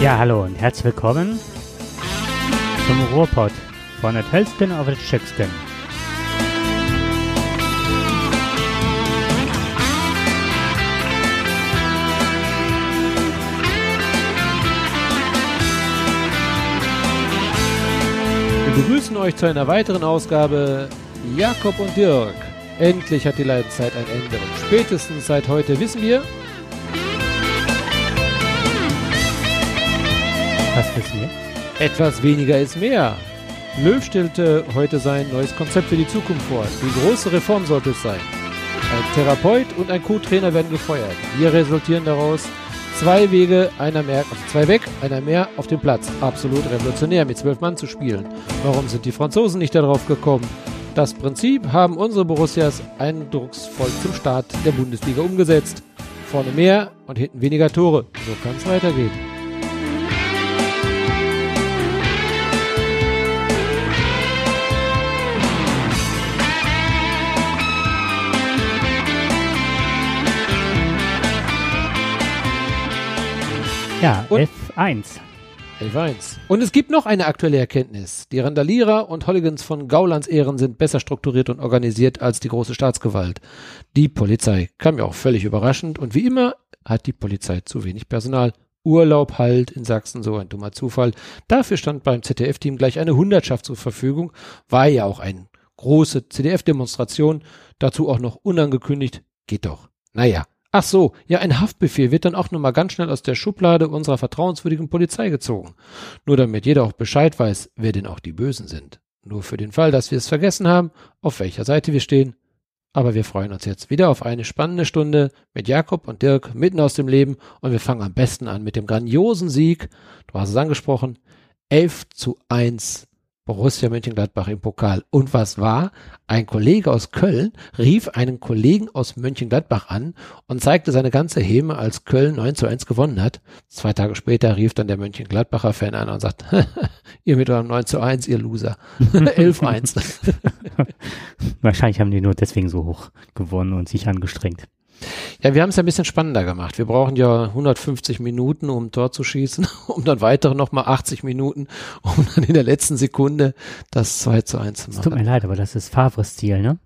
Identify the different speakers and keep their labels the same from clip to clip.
Speaker 1: Ja, hallo und herzlich willkommen zum Ruhrpott von der Hellskin auf der Chickskin.
Speaker 2: Wir begrüßen euch zu einer weiteren Ausgabe Jakob und Dirk. Endlich hat die Leidenzeit ein Ende und spätestens seit heute wissen wir,
Speaker 1: Was wissen wir?
Speaker 2: etwas weniger ist mehr. Löw stellte heute sein neues Konzept für die Zukunft vor. Die große Reform sollte es sein. Ein Therapeut und ein Co-Trainer werden gefeuert. Wir resultieren daraus zwei Wege, einer mehr, also zwei weg, einer mehr auf dem Platz. Absolut revolutionär, mit zwölf Mann zu spielen. Warum sind die Franzosen nicht darauf gekommen? Das Prinzip haben unsere Borussias eindrucksvoll zum Start der Bundesliga umgesetzt. Vorne mehr und hinten weniger Tore. So kann es weitergehen.
Speaker 1: Ja,
Speaker 2: Und-
Speaker 1: F1.
Speaker 2: 11-1. Und es gibt noch eine aktuelle Erkenntnis. Die Randalierer und Hooligans von Gaulands Ehren sind besser strukturiert und organisiert als die große Staatsgewalt. Die Polizei. Kam mir auch völlig überraschend. Und wie immer hat die Polizei zu wenig Personal. Urlaub halt in Sachsen, so ein dummer Zufall. Dafür stand beim ZDF-Team gleich eine Hundertschaft zur Verfügung. War ja auch eine große CDF-Demonstration. Dazu auch noch unangekündigt. Geht doch. Naja. Ach so, ja, ein Haftbefehl wird dann auch nochmal ganz schnell aus der Schublade unserer vertrauenswürdigen Polizei gezogen. Nur damit jeder auch Bescheid weiß, wer denn auch die Bösen sind. Nur für den Fall, dass wir es vergessen haben, auf welcher Seite wir stehen. Aber wir freuen uns jetzt wieder auf eine spannende Stunde mit Jakob und Dirk mitten aus dem Leben und wir fangen am besten an mit dem grandiosen Sieg. Du hast es angesprochen. 11 zu 1 Borussia Mönchengladbach im Pokal. Und was war? Ein Kollege aus Köln rief einen Kollegen aus Mönchengladbach an und zeigte seine ganze Häme, als Köln 9 zu 1 gewonnen hat. Zwei Tage später rief dann der Mönchengladbacher Fan an und sagt, ihr mit eurem 9 zu 1, ihr Loser. 11 1.
Speaker 1: Wahrscheinlich haben die nur deswegen so hoch gewonnen und sich angestrengt.
Speaker 2: Ja, wir haben es ja ein bisschen spannender gemacht. Wir brauchen ja 150 Minuten, um ein Tor zu schießen, um dann weitere nochmal 80 Minuten, um dann in der letzten Sekunde das 2 zu 1 zu
Speaker 1: Es tut mir
Speaker 2: machen.
Speaker 1: leid, aber das ist Favres Stil, ne?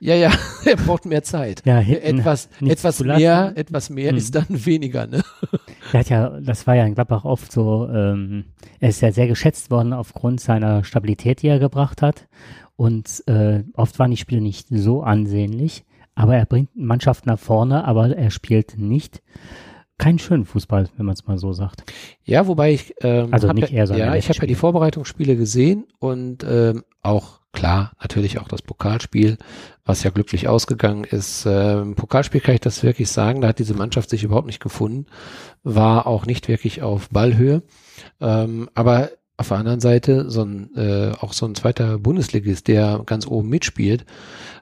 Speaker 2: Ja, ja, er braucht mehr Zeit.
Speaker 1: Ja, hinten
Speaker 2: etwas, etwas mehr, etwas mehr
Speaker 1: Mhm.
Speaker 2: ist dann weniger, ne?
Speaker 1: Er hat ja, das war ja in Gladbach oft so, ähm, er ist ja sehr geschätzt worden aufgrund seiner Stabilität, die er gebracht hat. Und äh, oft waren die Spiele nicht so ansehnlich, aber er bringt Mannschaft nach vorne, aber er spielt nicht keinen schönen Fußball, wenn man es mal so sagt.
Speaker 2: Ja, wobei ich, ähm,
Speaker 1: Also nicht er, sondern
Speaker 2: ja, ich habe ja die
Speaker 1: Spiel.
Speaker 2: Vorbereitungsspiele gesehen und ähm, auch klar, natürlich auch das Pokalspiel, was ja glücklich ausgegangen ist. Ähm, Pokalspiel kann ich das wirklich sagen, da hat diese Mannschaft sich überhaupt nicht gefunden, war auch nicht wirklich auf Ballhöhe, ähm, aber auf der anderen Seite so ein, äh, auch so ein zweiter Bundesligist, der ganz oben mitspielt,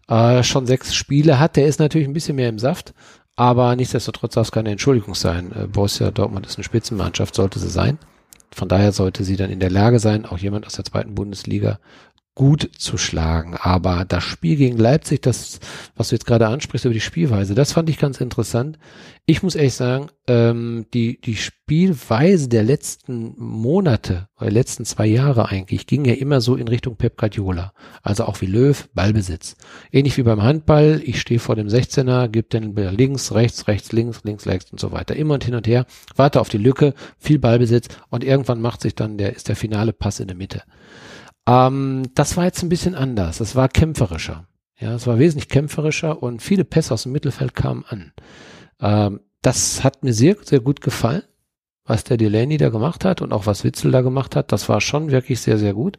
Speaker 2: äh, schon sechs Spiele hat, der ist natürlich ein bisschen mehr im Saft, aber nichtsdestotrotz darf es keine Entschuldigung sein. Äh, Borussia Dortmund ist eine Spitzenmannschaft, sollte sie sein. Von daher sollte sie dann in der Lage sein, auch jemand aus der zweiten Bundesliga gut zu schlagen. Aber das Spiel gegen Leipzig, das, was du jetzt gerade ansprichst über die Spielweise, das fand ich ganz interessant. Ich muss ehrlich sagen, ähm, die, die Spielweise der letzten Monate, der letzten zwei Jahre eigentlich, ging ja immer so in Richtung Pep Guardiola. Also auch wie Löw, Ballbesitz. Ähnlich wie beim Handball, ich stehe vor dem 16er, gebe den Ball links, rechts, rechts, links, links, rechts und so weiter. Immer und hin und her, warte auf die Lücke, viel Ballbesitz und irgendwann macht sich dann der, ist der finale Pass in der Mitte. Ähm, das war jetzt ein bisschen anders. Das war kämpferischer. Ja, es war wesentlich kämpferischer und viele Pässe aus dem Mittelfeld kamen an. Ähm, das hat mir sehr, sehr gut gefallen, was der Delaney da gemacht hat und auch was Witzel da gemacht hat. Das war schon wirklich sehr, sehr gut.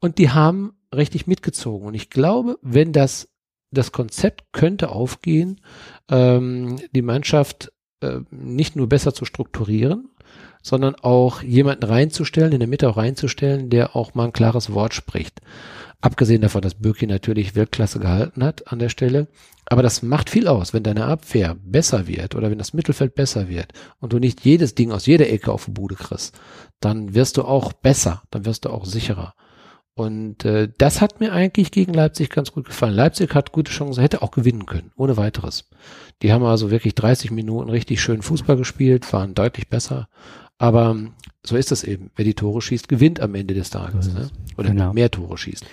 Speaker 2: Und die haben richtig mitgezogen. Und ich glaube, wenn das, das Konzept könnte aufgehen, ähm, die Mannschaft äh, nicht nur besser zu strukturieren, sondern auch jemanden reinzustellen, in der Mitte auch reinzustellen, der auch mal ein klares Wort spricht. Abgesehen davon, dass Birki natürlich Weltklasse gehalten hat an der Stelle. Aber das macht viel aus, wenn deine Abwehr besser wird oder wenn das Mittelfeld besser wird und du nicht jedes Ding aus jeder Ecke auf die Bude kriegst, dann wirst du auch besser, dann wirst du auch sicherer. Und äh, das hat mir eigentlich gegen Leipzig ganz gut gefallen. Leipzig hat gute Chancen, hätte auch gewinnen können, ohne weiteres. Die haben also wirklich 30 Minuten richtig schön Fußball gespielt, waren deutlich besser Aber so ist es eben. Wer die Tore schießt, gewinnt am Ende des Tages. Ne? Oder genau. mehr Tore schießt.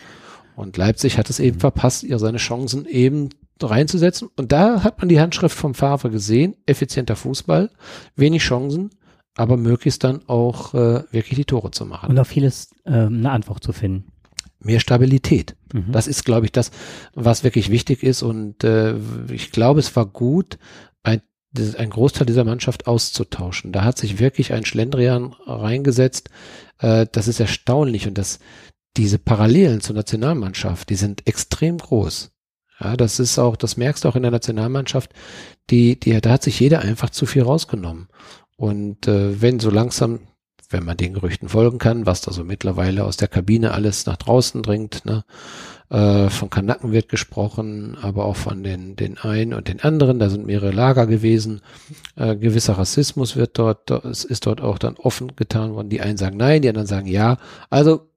Speaker 2: Und Leipzig hat es eben mhm. verpasst, ihr seine Chancen eben reinzusetzen. Und da hat man die Handschrift vom Favre gesehen. Effizienter Fußball, wenig Chancen, aber möglichst dann auch äh, wirklich die Tore zu machen.
Speaker 1: Und auf vieles äh, eine Antwort zu finden.
Speaker 2: Mehr Stabilität. Mhm. Das ist, glaube ich, das, was wirklich wichtig ist. Und äh, ich glaube, es war gut, ein, Großteil dieser Mannschaft auszutauschen. Da hat sich wirklich ein Schlendrian reingesetzt. Äh, das ist erstaunlich. Und das, diese Parallelen zur Nationalmannschaft, die sind extrem groß. Ja, das ist auch, das merkst du auch in der Nationalmannschaft, die, die, da hat sich jeder einfach zu viel rausgenommen. Und äh, wenn so langsam, wenn man den Gerüchten folgen kann, was da so mittlerweile aus der Kabine alles nach draußen dringt, ne, äh, von Kanaken wird gesprochen, aber auch von den, den einen und den anderen, da sind mehrere Lager gewesen. Äh, gewisser Rassismus wird dort, es ist dort auch dann offen getan worden. Die einen sagen nein, die anderen sagen ja. Also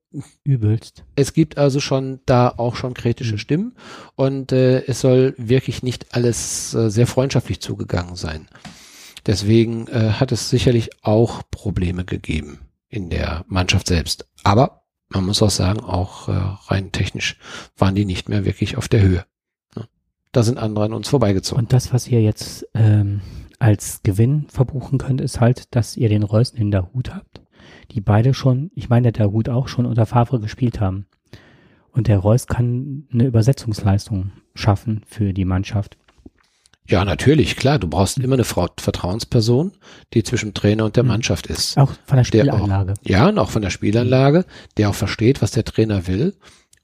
Speaker 1: Übelst.
Speaker 2: Es gibt also schon da auch schon kritische mhm. Stimmen und äh, es soll wirklich nicht alles äh, sehr freundschaftlich zugegangen sein. Deswegen äh, hat es sicherlich auch Probleme gegeben in der Mannschaft selbst. Aber man muss auch sagen, auch äh, rein technisch waren die nicht mehr wirklich auf der Höhe. Da sind andere an uns vorbeigezogen.
Speaker 1: Und das, was ihr jetzt ähm, als Gewinn verbuchen könnt, ist halt, dass ihr den Reusen in der Hut habt die beide schon, ich meine, der Hut auch schon unter Favre gespielt haben. Und der Reus kann eine Übersetzungsleistung schaffen für die Mannschaft.
Speaker 2: Ja, natürlich, klar. Du brauchst immer eine Frau, Vertrauensperson, die zwischen Trainer und der mhm. Mannschaft ist.
Speaker 1: Auch von der Spielanlage.
Speaker 2: Auch, ja, und auch von der Spielanlage, der auch versteht, was der Trainer will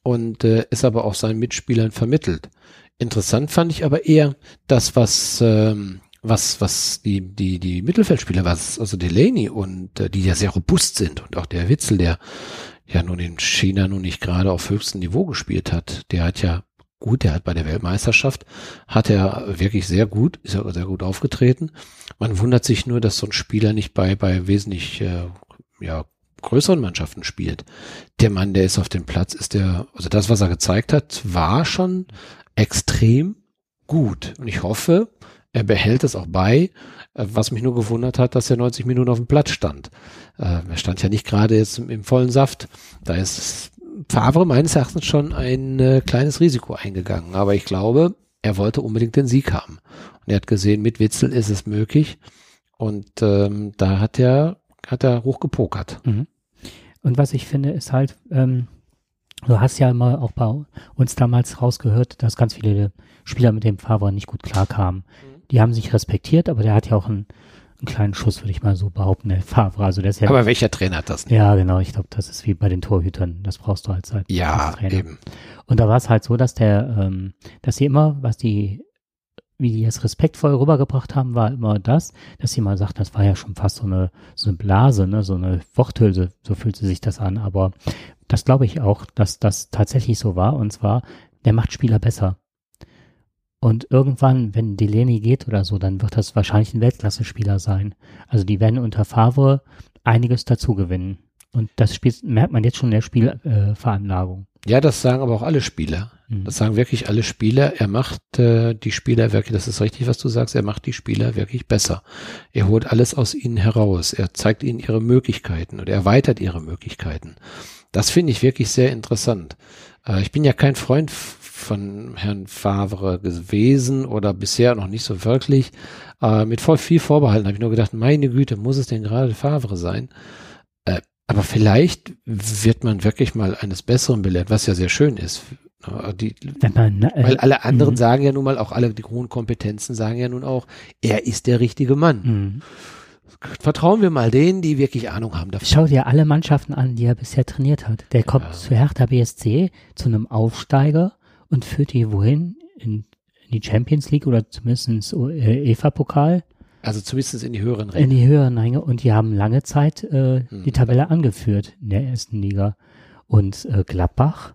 Speaker 2: und äh, ist aber auch seinen Mitspielern vermittelt. Interessant fand ich aber eher das, was ähm, was, was die, die, die Mittelfeldspieler, was, also Delaney und äh, die ja sehr robust sind und auch der Witzel, der ja nun in China nun nicht gerade auf höchstem Niveau gespielt hat, der hat ja gut, der hat bei der Weltmeisterschaft, hat er wirklich sehr gut, ist er sehr gut aufgetreten. Man wundert sich nur, dass so ein Spieler nicht bei, bei wesentlich, äh, ja, größeren Mannschaften spielt. Der Mann, der ist auf dem Platz, ist der, also das, was er gezeigt hat, war schon extrem gut. Und ich hoffe, er behält es auch bei, äh, was mich nur gewundert hat, dass er 90 Minuten auf dem Platz stand. Äh, er stand ja nicht gerade jetzt im, vollen Saft. Da ist Favre meines Erachtens schon ein äh, kleines Risiko eingegangen. Aber ich glaube, er wollte unbedingt den Sieg haben. Und er hat gesehen, mit Witzel ist es möglich. Und ähm, da hat er, hat er hoch gepokert. Mhm.
Speaker 1: Und was ich finde, ist halt, ähm, du hast ja immer auch bei uns damals rausgehört, dass ganz viele Spieler mit dem Favre nicht gut klarkamen. Mhm die haben sich respektiert, aber der hat ja auch einen, einen kleinen Schuss, würde ich mal so behaupten, der Favre. Also der ist ja,
Speaker 2: aber welcher Trainer hat das
Speaker 1: nicht? Ja, genau. Ich glaube, das ist wie bei den Torhütern. Das brauchst du halt seit
Speaker 2: ja, eben.
Speaker 1: Und da war es halt so, dass der, ähm, dass sie immer, was die wie die es respektvoll rübergebracht haben, war immer das, dass sie mal sagt, das war ja schon fast so eine, so eine Blase, ne, so eine Worthülse, so fühlte sich das an. Aber das glaube ich auch, dass das tatsächlich so war. Und zwar, der macht Spieler besser. Und irgendwann, wenn Delaney geht oder so, dann wird das wahrscheinlich ein Weltklasse-Spieler sein. Also die werden unter Favre einiges dazu gewinnen. Und das Spiel, merkt man jetzt schon in der Spielveranlagung.
Speaker 2: Äh, ja, das sagen aber auch alle Spieler. Mhm. Das sagen wirklich alle Spieler. Er macht äh, die Spieler wirklich, das ist richtig, was du sagst, er macht die Spieler wirklich besser. Er holt alles aus ihnen heraus. Er zeigt ihnen ihre Möglichkeiten und erweitert ihre Möglichkeiten. Das finde ich wirklich sehr interessant. Äh, ich bin ja kein Freund von Herrn Favre gewesen oder bisher noch nicht so wirklich. Äh, mit voll viel Vorbehalten habe ich nur gedacht, meine Güte, muss es denn gerade Favre sein? Äh, aber vielleicht wird man wirklich mal eines Besseren belehrt, was ja sehr schön ist. Die, man, äh, weil alle anderen mh. sagen ja nun mal, auch alle die hohen Kompetenzen sagen ja nun auch, er ist der richtige Mann. Mhm. Vertrauen wir mal denen, die wirklich Ahnung haben
Speaker 1: davon. Schau dir alle Mannschaften an, die er bisher trainiert hat. Der kommt ja. zu Hertha BSC, zu einem Aufsteiger und führt die wohin? In, in die Champions League oder zumindest ins EFA-Pokal?
Speaker 2: Also zumindest in die höheren
Speaker 1: Ränge. In die höheren Ränge und die haben lange Zeit äh, hm. die Tabelle angeführt in der ersten Liga. Und äh, Gladbach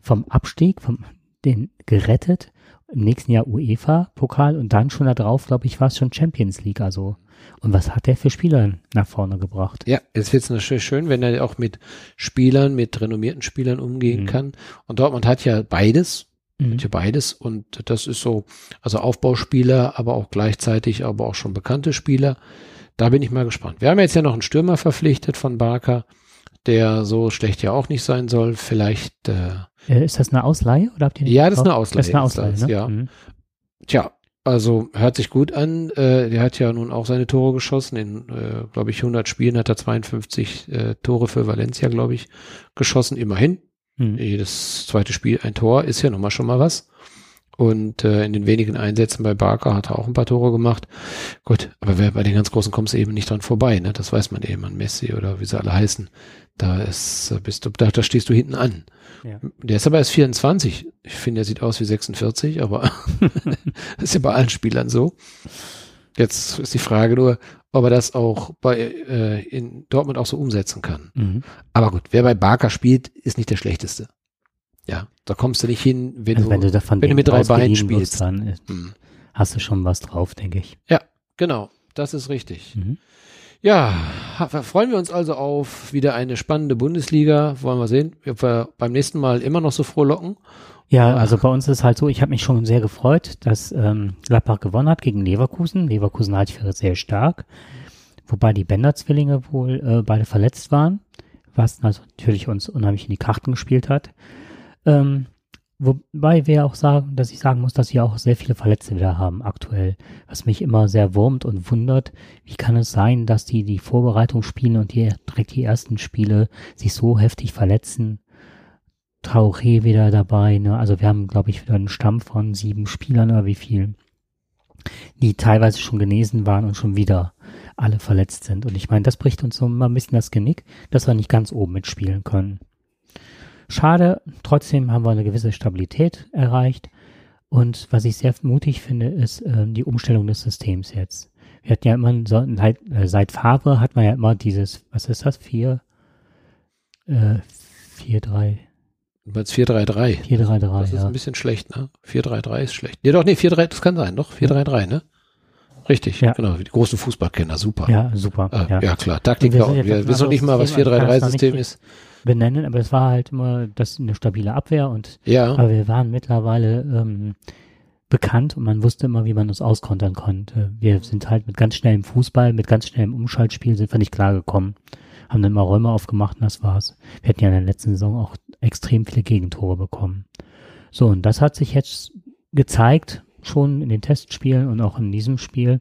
Speaker 1: vom Abstieg, vom den gerettet, im nächsten Jahr UEFA-Pokal und dann schon da drauf, glaube ich, war es schon Champions League. Also und was hat der für Spieler nach vorne gebracht?
Speaker 2: Ja, es wird natürlich schön, wenn er auch mit Spielern, mit renommierten Spielern umgehen mhm. kann. Und Dortmund hat ja beides. Mhm. Hat ja beides. Und das ist so, also Aufbauspieler, aber auch gleichzeitig, aber auch schon bekannte Spieler. da bin ich mal gespannt. Wir haben jetzt ja noch einen Stürmer verpflichtet von Barker, der so schlecht ja auch nicht sein soll. Vielleicht.
Speaker 1: Äh, ist das eine Ausleihe oder habt ihr
Speaker 2: Ja, das ist eine Ausleihe.
Speaker 1: Das ist eine Ausleihe, ne?
Speaker 2: ja.
Speaker 1: Mhm.
Speaker 2: Tja, also hört sich gut an. Äh, der hat ja nun auch seine Tore geschossen. In, äh, glaube ich, 100 Spielen hat er 52 äh, Tore für Valencia, glaube ich, geschossen. Immerhin.
Speaker 1: Mhm.
Speaker 2: Jedes zweite Spiel ein Tor ist ja nun mal schon mal was. Und äh, in den wenigen Einsätzen bei Barker hat er auch ein paar Tore gemacht. Gut, aber wer, bei den ganz Großen kommst du eben nicht dran vorbei, ne? Das weiß man eben an Messi oder wie sie alle heißen. Da ist, äh, bist du, da, da stehst du hinten an.
Speaker 1: Ja.
Speaker 2: Der ist aber erst 24. Ich finde, er sieht aus wie 46, aber das ist ja bei allen Spielern so. Jetzt ist die Frage nur, ob er das auch bei äh, in Dortmund auch so umsetzen kann.
Speaker 1: Mhm.
Speaker 2: Aber gut, wer bei Barker spielt, ist nicht der schlechteste. Ja, da kommst du nicht hin, wenn
Speaker 1: Also
Speaker 2: du,
Speaker 1: wenn du davon
Speaker 2: wenn du mit drei Beinen spielst.
Speaker 1: dann äh,
Speaker 2: Hm.
Speaker 1: hast du schon was drauf, denke ich.
Speaker 2: Genau, das ist richtig.
Speaker 1: Mhm.
Speaker 2: Ja, freuen wir uns also auf wieder eine spannende Bundesliga. Wollen wir sehen, ob wir beim nächsten Mal immer noch so frohlocken.
Speaker 1: Ja, also bei uns ist halt so, ich habe mich schon sehr gefreut, dass ähm, Gladbach gewonnen hat gegen Leverkusen. Leverkusen halte ich für sehr stark. Wobei die Bender-Zwillinge wohl äh, beide verletzt waren, was natürlich uns unheimlich in die Karten gespielt hat. Ähm, wobei wir auch sagen, dass ich sagen muss, dass wir auch sehr viele Verletzte wieder haben aktuell, was mich immer sehr wurmt und wundert. Wie kann es sein, dass die die Vorbereitung spielen und die direkt die ersten Spiele sich so heftig verletzen? Traoré wieder dabei, ne? Also wir haben, glaube ich, wieder einen Stamm von sieben Spielern oder wie viel, die teilweise schon genesen waren und schon wieder alle verletzt sind. Und ich meine, das bricht uns so mal ein bisschen das Genick, dass wir nicht ganz oben mitspielen können. Schade, trotzdem haben wir eine gewisse Stabilität erreicht. Und was ich sehr mutig finde, ist äh, die Umstellung des Systems jetzt. Wir hatten ja immer, so, seit, äh, seit Favre hat man ja immer dieses, was ist das, vier, äh, vier, drei,
Speaker 2: Jetzt 4-3-3.
Speaker 1: vier, drei, drei,
Speaker 2: Das ist
Speaker 1: ja.
Speaker 2: ein bisschen schlecht, ne? 4-3-3 ist schlecht. Ja doch, nee, 4-3, das kann sein, doch. 4-3-3, ne? Richtig,
Speaker 1: Ja.
Speaker 2: genau. Die großen Fußballkenner, super.
Speaker 1: Ja, super.
Speaker 2: Äh,
Speaker 1: ja.
Speaker 2: ja. klar,
Speaker 1: Und wir
Speaker 2: Wir, wir wissen noch nicht mal, was
Speaker 1: System, also kann es noch
Speaker 2: 4-3-3-System
Speaker 1: nicht-
Speaker 2: ist.
Speaker 1: benennen, aber es war halt immer das eine stabile Abwehr und
Speaker 2: Ja,
Speaker 1: aber wir waren mittlerweile ähm, bekannt und man wusste immer, wie man uns auskontern konnte. Wir sind halt mit ganz schnellem Fußball, mit ganz schnellem Umschaltspiel sind wir nicht klargekommen. Haben dann mal Räume aufgemacht und das war's. Wir hatten ja in der letzten Saison auch extrem viele Gegentore bekommen. So, und das hat sich jetzt gezeigt, schon in den Testspielen und auch in diesem Spiel,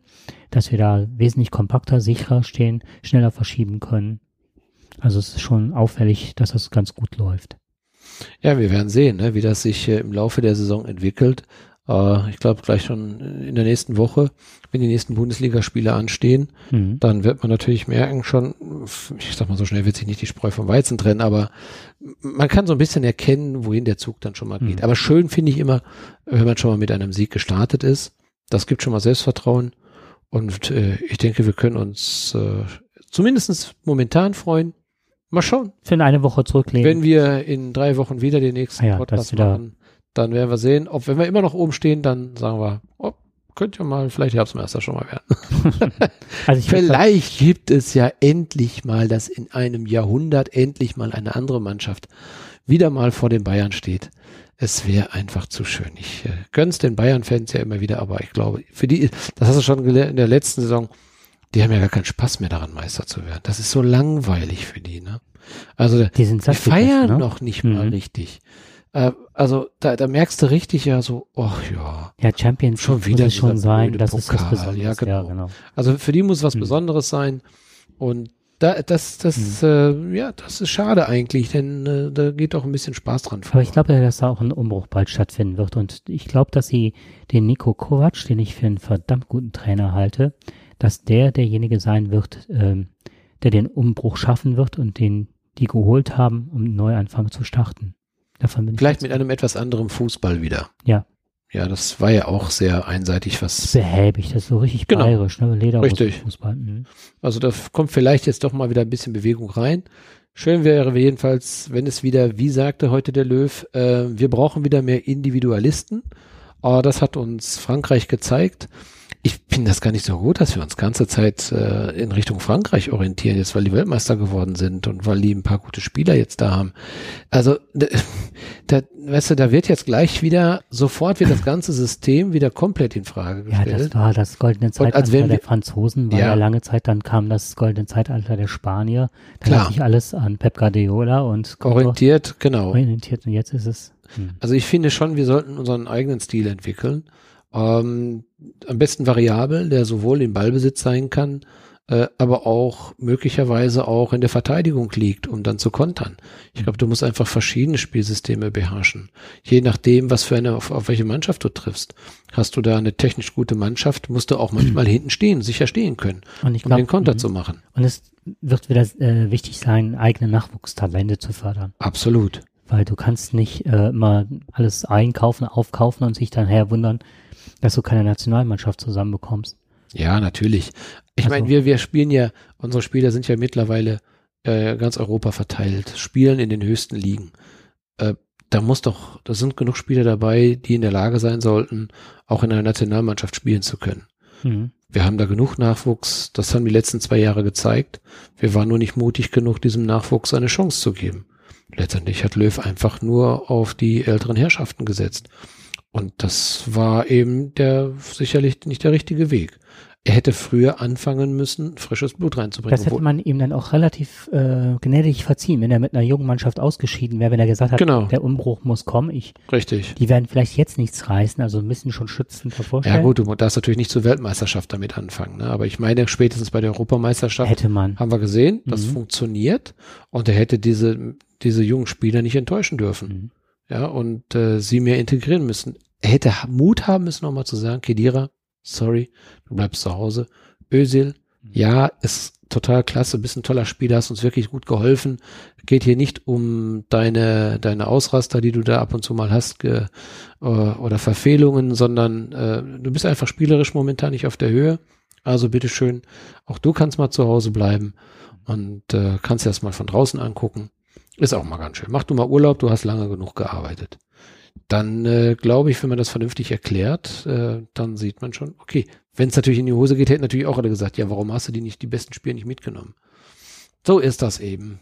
Speaker 1: dass wir da wesentlich kompakter, sicherer stehen, schneller verschieben können. Also es ist schon auffällig, dass das ganz gut läuft.
Speaker 2: ja, wir werden sehen, ne, wie das sich äh, im Laufe der Saison entwickelt. Äh, ich glaube, gleich schon in der nächsten Woche, wenn die nächsten Bundesligaspiele anstehen,
Speaker 1: Mhm.
Speaker 2: dann wird man natürlich merken schon, ich sag mal, so schnell wird sich nicht die Spreu vom Weizen trennen, aber man kann so ein bisschen erkennen, wohin der Zug dann schon mal geht.
Speaker 1: Mhm.
Speaker 2: Aber schön finde ich immer, wenn man schon mal mit einem Sieg gestartet ist. Das gibt schon mal Selbstvertrauen. Und äh, ich denke, wir können uns äh, zumindest momentan freuen. Mal schauen.
Speaker 1: Für eine Woche zurücklegen.
Speaker 2: Wenn wir in drei Wochen wieder den nächsten
Speaker 1: Ah ja,
Speaker 2: Podcast machen, dann werden wir sehen, ob wenn wir immer noch oben stehen, dann sagen wir, oh, könnte ja mal vielleicht Herbstmeister schon mal werden.
Speaker 1: also
Speaker 2: Vielleicht gibt es ja endlich mal, dass in einem Jahrhundert endlich mal eine andere Mannschaft wieder mal vor den Bayern steht. Es wäre einfach zu schön. Ich äh, gönn's den Bayern-Fans ja immer wieder, aber ich glaube, für die, das hast du schon gelernt in der letzten Saison, die haben ja gar keinen Spaß mehr daran, Meister zu werden. Das ist so langweilig für die, ne? Also
Speaker 1: die sind
Speaker 2: die feiern
Speaker 1: ne?
Speaker 2: noch nicht mal
Speaker 1: Mhm.
Speaker 2: richtig. Äh, also da, da merkst du richtig ja so, ach ja.
Speaker 1: Ja, Champions
Speaker 2: Schon wieder
Speaker 1: muss es schon sein, das ist was
Speaker 2: Pokal.
Speaker 1: Besonderes.
Speaker 2: Ja, genau.
Speaker 1: Ja, genau.
Speaker 2: Also für die muss was
Speaker 1: Mhm.
Speaker 2: Besonderes sein. Und da, das, das,
Speaker 1: Mhm.
Speaker 2: äh, ja, das ist schade eigentlich, denn äh, da geht auch ein bisschen Spaß dran
Speaker 1: Aber ich glaube, dass da auch ein Umbruch bald stattfinden wird. Und ich glaube, dass sie den Nico Kovac, den ich für einen verdammt guten Trainer halte, dass der derjenige sein wird, ähm, der den Umbruch schaffen wird und den die geholt haben, um einen Neuanfang zu starten. Davon bin ich
Speaker 2: Vielleicht
Speaker 1: ganz
Speaker 2: mit einem etwas anderem Fußball wieder.
Speaker 1: Ja.
Speaker 2: Ja, das war ja auch sehr einseitig, was.
Speaker 1: behäbig, das ist so richtig
Speaker 2: Genau.
Speaker 1: bayerisch, ne? Lederhosen
Speaker 2: Richtig.
Speaker 1: Fußball. Mhm.
Speaker 2: Also da kommt vielleicht jetzt doch mal wieder ein bisschen Bewegung rein. Schön wäre jedenfalls, wenn es wieder, wie sagte heute der Löw, äh, wir brauchen wieder mehr Individualisten. Aber das hat uns Frankreich gezeigt. Ich finde das gar nicht so gut, dass wir uns ganze Zeit äh, in Richtung Frankreich orientieren, jetzt weil die Weltmeister geworden sind und weil die ein paar gute Spieler jetzt da haben. Also, da, weißt du, da wird jetzt gleich wieder, sofort wird das ganze System wieder komplett in Frage gestellt.
Speaker 1: Ja, das war das goldene Zeitalter der Franzosen, war ja. ja. lange Zeit, dann kam das goldene Zeitalter der Spanier. Klar. hat sich alles an Pep Guardiola und
Speaker 2: orientiert, genau.
Speaker 1: Orientiert und jetzt ist es.
Speaker 2: Hm. Also ich finde schon, wir sollten unseren eigenen Stil entwickeln. Ähm, am besten variabel, der sowohl im Ballbesitz sein kann, äh, aber auch möglicherweise auch in der Verteidigung liegt, um dann zu kontern. Ich glaube, du musst einfach verschiedene Spielsysteme beherrschen. Je nachdem, was für eine, auf, auf welche Mannschaft du triffst. Hast du da eine technisch gute Mannschaft, musst du auch manchmal hinten stehen, sicher stehen können,
Speaker 1: um glaub, den Konter zu machen. Und es wird wieder äh, wichtig sein, eigene Nachwuchstalente zu fördern.
Speaker 2: Absolut.
Speaker 1: Weil du kannst nicht äh, immer alles einkaufen, aufkaufen und sich dann herwundern, dass du keine Nationalmannschaft zusammenbekommst.
Speaker 2: Ja, natürlich. Ich also, meine, wir, wir spielen ja, unsere Spieler sind ja mittlerweile äh, ganz Europa verteilt, spielen in den höchsten Ligen. Äh, da muss doch, da sind genug Spieler dabei, die in der Lage sein sollten, auch in einer Nationalmannschaft spielen zu können. Mhm. Wir haben da genug Nachwuchs, das haben die letzten zwei Jahre gezeigt. Wir waren nur nicht mutig genug, diesem Nachwuchs eine Chance zu geben. Letztendlich hat Löw einfach nur auf die älteren Herrschaften gesetzt. Und das war eben der sicherlich nicht der richtige Weg. Er hätte früher anfangen müssen, frisches Blut reinzubringen.
Speaker 1: Das hätte man ihm dann auch relativ äh, gnädig verziehen, wenn er mit einer jungen Mannschaft ausgeschieden wäre, wenn er gesagt hat,
Speaker 2: genau.
Speaker 1: der Umbruch muss kommen. Ich,
Speaker 2: Richtig.
Speaker 1: Die werden vielleicht jetzt nichts reißen, also müssen schon schützend vorstellen.
Speaker 2: Ja gut, du darfst natürlich nicht zur Weltmeisterschaft damit anfangen. Ne? Aber ich meine, spätestens bei der Europameisterschaft
Speaker 1: hätte man.
Speaker 2: haben wir gesehen, das mhm. funktioniert und er hätte diese, diese jungen Spieler nicht enttäuschen dürfen. Mhm ja, und äh, sie mehr integrieren müssen. Er hätte Mut haben müssen, nochmal zu sagen, Kedira, sorry, du bleibst zu Hause. Özil, mhm. ja, ist total klasse, bist ein toller Spieler, hast uns wirklich gut geholfen. Geht hier nicht um deine, deine Ausraster, die du da ab und zu mal hast, ge, äh, oder Verfehlungen, sondern äh, du bist einfach spielerisch momentan nicht auf der Höhe. Also bitteschön, auch du kannst mal zu Hause bleiben und äh, kannst dir das mal von draußen angucken. Ist auch mal ganz schön. Mach du mal Urlaub, du hast lange genug gearbeitet. Dann äh, glaube ich, wenn man das vernünftig erklärt, äh, dann sieht man schon, okay, wenn es natürlich in die Hose geht, hätten natürlich auch alle gesagt, ja, warum hast du die nicht, die besten Spiele nicht mitgenommen? So ist das eben.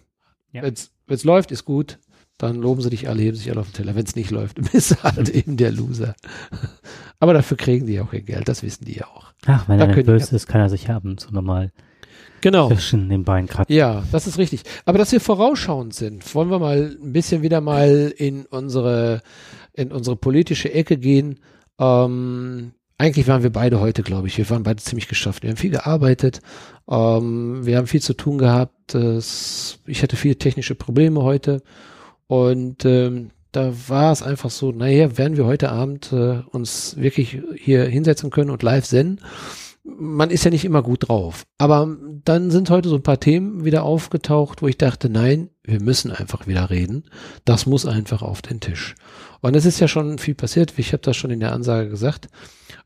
Speaker 2: Ja. Wenn es läuft, ist gut, dann loben sie dich alle, heben sich alle auf den Teller. Wenn es nicht läuft, bist du halt eben der Loser. Aber dafür kriegen die auch ihr Geld, das wissen die ja auch.
Speaker 1: Ach, wenn da er nervös ist, kann er sich haben, so normal
Speaker 2: genau.
Speaker 1: zwischen den Beinen kratzen.
Speaker 2: Ja, das ist richtig. Aber dass wir vorausschauend sind, wollen wir mal ein bisschen wieder mal in unsere, in unsere politische Ecke gehen. Ähm, eigentlich waren wir beide heute, glaube ich, wir waren beide ziemlich geschafft. Wir haben viel gearbeitet, ähm, wir haben viel zu tun gehabt. Das, ich hatte viele technische Probleme heute und ähm, da war es einfach so, naja, werden wir heute Abend äh, uns wirklich hier hinsetzen können und live senden man ist ja nicht immer gut drauf. Aber dann sind heute so ein paar Themen wieder aufgetaucht, wo ich dachte, nein, wir müssen einfach wieder reden. Das muss einfach auf den Tisch. Und es ist ja schon viel passiert, ich habe das schon in der Ansage gesagt.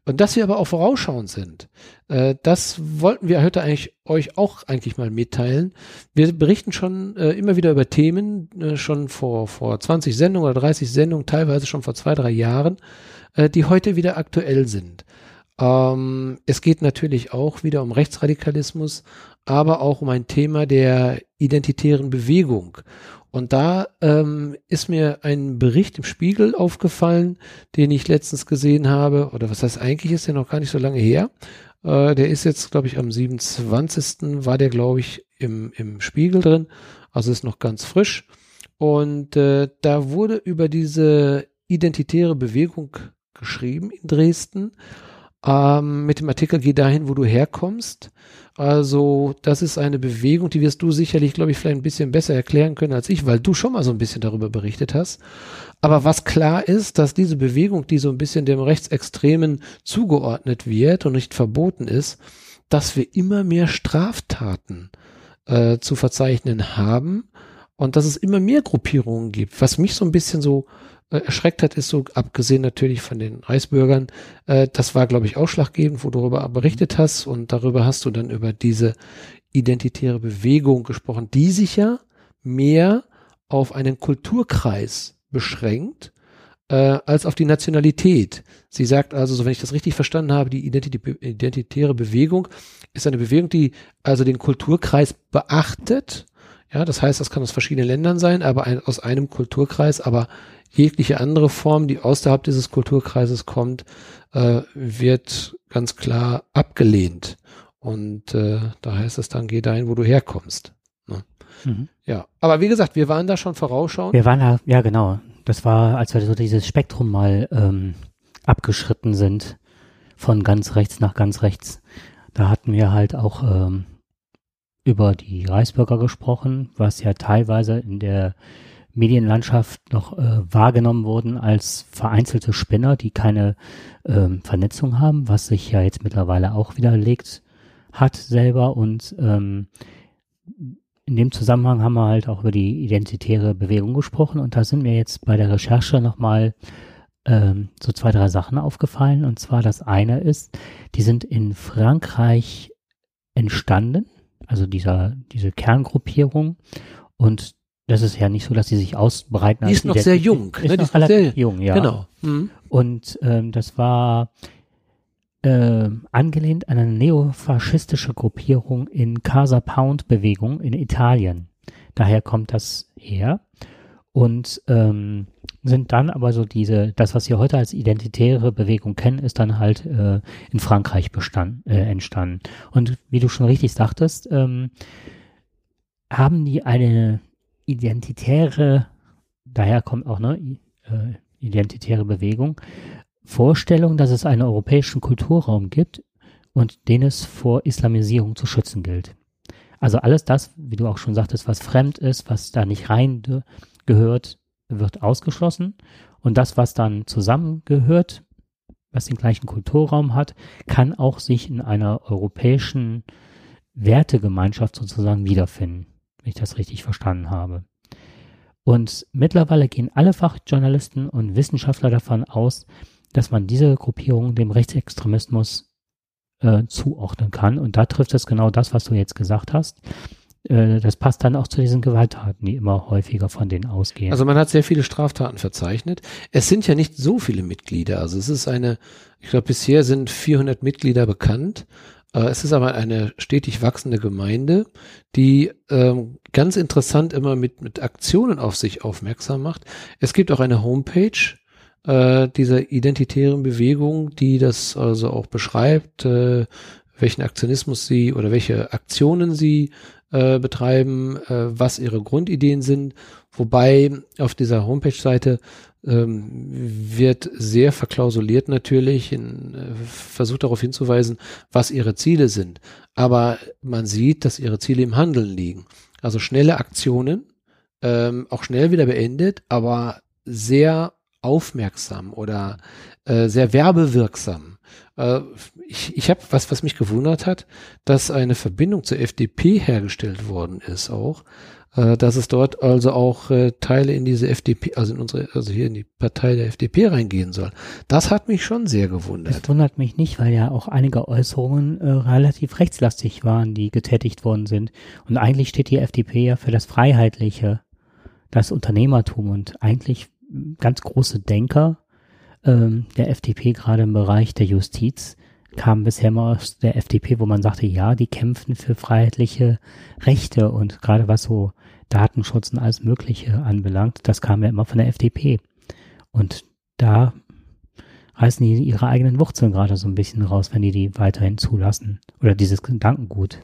Speaker 2: Und dass wir aber auch vorausschauend sind, äh, das wollten wir heute eigentlich euch auch eigentlich mal mitteilen. Wir berichten schon äh, immer wieder über Themen, äh, schon vor, vor 20 Sendungen oder 30 Sendungen, teilweise schon vor zwei, drei Jahren, äh, die heute wieder aktuell sind. Ähm, es geht natürlich auch wieder um Rechtsradikalismus, aber auch um ein Thema der identitären Bewegung. Und da ähm, ist mir ein Bericht im Spiegel aufgefallen, den ich letztens gesehen habe, oder was heißt eigentlich, ist der noch gar nicht so lange her. Äh, der ist jetzt, glaube ich, am 27. war der, glaube ich, im, im Spiegel drin. Also ist noch ganz frisch. Und äh, da wurde über diese identitäre Bewegung geschrieben in Dresden. Ähm, mit dem Artikel Geh dahin, wo du herkommst. Also, das ist eine Bewegung, die wirst du sicherlich, glaube ich, vielleicht ein bisschen besser erklären können als ich, weil du schon mal so ein bisschen darüber berichtet hast. Aber was klar ist, dass diese Bewegung, die so ein bisschen dem Rechtsextremen zugeordnet wird und nicht verboten ist, dass wir immer mehr Straftaten äh, zu verzeichnen haben und dass es immer mehr Gruppierungen gibt, was mich so ein bisschen so erschreckt hat, ist so, abgesehen natürlich von den Reichsbürgern, äh, das war, glaube ich, ausschlaggebend, wo du darüber berichtet hast und darüber hast du dann über diese identitäre Bewegung gesprochen, die sich ja mehr auf einen Kulturkreis beschränkt, äh, als auf die Nationalität. Sie sagt also, so wenn ich das richtig verstanden habe, die identitäre Bewegung ist eine Bewegung, die also den Kulturkreis beachtet. Ja, das heißt, das kann aus verschiedenen Ländern sein, aber ein, aus einem Kulturkreis, aber jegliche andere Form, die außerhalb dieses Kulturkreises kommt, äh, wird ganz klar abgelehnt. Und äh, da heißt es dann, geh dahin, wo du herkommst. Ne? Mhm. Ja, aber wie gesagt, wir waren da schon vorausschauend.
Speaker 1: Wir waren da, ja genau. Das war, als wir so dieses Spektrum mal ähm, abgeschritten sind, von ganz rechts nach ganz rechts. Da hatten wir halt auch ähm, über die Reisbürger gesprochen, was ja teilweise in der Medienlandschaft noch äh, wahrgenommen wurden als vereinzelte Spinner, die keine ähm, Vernetzung haben, was sich ja jetzt mittlerweile auch widerlegt hat selber. Und ähm, in dem Zusammenhang haben wir halt auch über die identitäre Bewegung gesprochen und da sind mir jetzt bei der Recherche nochmal ähm, so zwei, drei Sachen aufgefallen. Und zwar das eine ist, die sind in Frankreich entstanden, also dieser, diese Kerngruppierung. Und das ist ja nicht so, dass sie sich ausbreiten.
Speaker 2: Die ist noch sehr jung.
Speaker 1: Ist ne? noch relativ sehr, jung, ja.
Speaker 2: Genau. Mhm.
Speaker 1: Und ähm, das war äh, angelehnt an eine neofaschistische Gruppierung in Casa Pound Bewegung in Italien. Daher kommt das her. Und ähm, sind dann aber so diese, das, was wir heute als identitäre Bewegung kennen, ist dann halt äh, in Frankreich bestand, äh, entstanden. Und wie du schon richtig sagtest, ähm, haben die eine identitäre, daher kommt auch ne, äh, identitäre Bewegung, Vorstellung, dass es einen europäischen Kulturraum gibt und den es vor Islamisierung zu schützen gilt. Also alles das, wie du auch schon sagtest, was fremd ist, was da nicht rein gehört, wird ausgeschlossen. Und das, was dann zusammengehört, was den gleichen Kulturraum hat, kann auch sich in einer europäischen Wertegemeinschaft sozusagen wiederfinden wenn ich das richtig verstanden habe. Und mittlerweile gehen alle Fachjournalisten und Wissenschaftler davon aus, dass man diese Gruppierung dem Rechtsextremismus äh, zuordnen kann. Und da trifft es genau das, was du jetzt gesagt hast. Äh, das passt dann auch zu diesen Gewalttaten, die immer häufiger von denen ausgehen.
Speaker 2: Also man hat sehr viele Straftaten verzeichnet. Es sind ja nicht so viele Mitglieder. Also es ist eine, ich glaube bisher sind 400 Mitglieder bekannt. Äh, es ist aber eine stetig wachsende Gemeinde, die ähm, ganz interessant immer mit, mit Aktionen auf sich aufmerksam macht. Es gibt auch eine Homepage äh, dieser identitären Bewegung, die das also auch beschreibt, äh, welchen Aktionismus sie oder welche Aktionen sie äh, betreiben, äh, was ihre Grundideen sind. Wobei auf dieser Homepage-Seite ähm, wird sehr verklausuliert natürlich, in, äh, versucht darauf hinzuweisen, was ihre Ziele sind. Aber man sieht, dass ihre Ziele im Handeln liegen. Also schnelle Aktionen, ähm, auch schnell wieder beendet, aber sehr aufmerksam oder äh, sehr werbewirksam. Äh, ich ich habe was, was mich gewundert hat, dass eine Verbindung zur FDP hergestellt worden ist auch äh, dass es dort also auch äh, Teile in diese FDP, also in unsere, also hier in die Partei der FDP reingehen soll. Das hat mich schon sehr gewundert.
Speaker 1: Das wundert mich nicht, weil ja auch einige Äußerungen äh, relativ rechtslastig waren, die getätigt worden sind. Und eigentlich steht die FDP ja für das Freiheitliche, das Unternehmertum und eigentlich ganz große Denker ähm, der FDP, gerade im Bereich der Justiz, kam bisher immer aus der FDP, wo man sagte, ja, die kämpfen für freiheitliche Rechte und gerade was so Datenschutz und alles Mögliche anbelangt, das kam ja immer von der FDP. Und da reißen die ihre eigenen Wurzeln gerade so ein bisschen raus, wenn die die weiterhin zulassen. Oder dieses Gedankengut.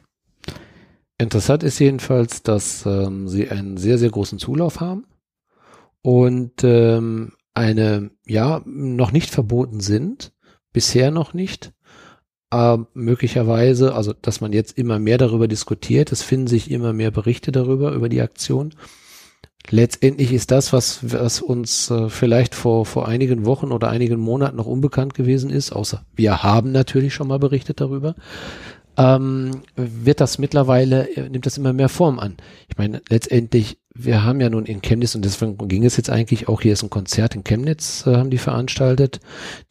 Speaker 2: Interessant ist jedenfalls, dass ähm, sie einen sehr, sehr großen Zulauf haben und ähm, eine, ja, noch nicht verboten sind, bisher noch nicht, äh, möglicherweise, also dass man jetzt immer mehr darüber diskutiert, es finden sich immer mehr Berichte darüber, über die Aktion. Letztendlich ist das, was, was uns äh, vielleicht vor, vor einigen Wochen oder einigen Monaten noch unbekannt gewesen ist, außer wir haben natürlich schon mal berichtet darüber, ähm, wird das mittlerweile, äh, nimmt das immer mehr Form an. Ich meine, letztendlich, wir haben ja nun in Chemnitz, und deswegen ging es jetzt eigentlich auch, hier ist ein Konzert in Chemnitz, äh, haben die veranstaltet,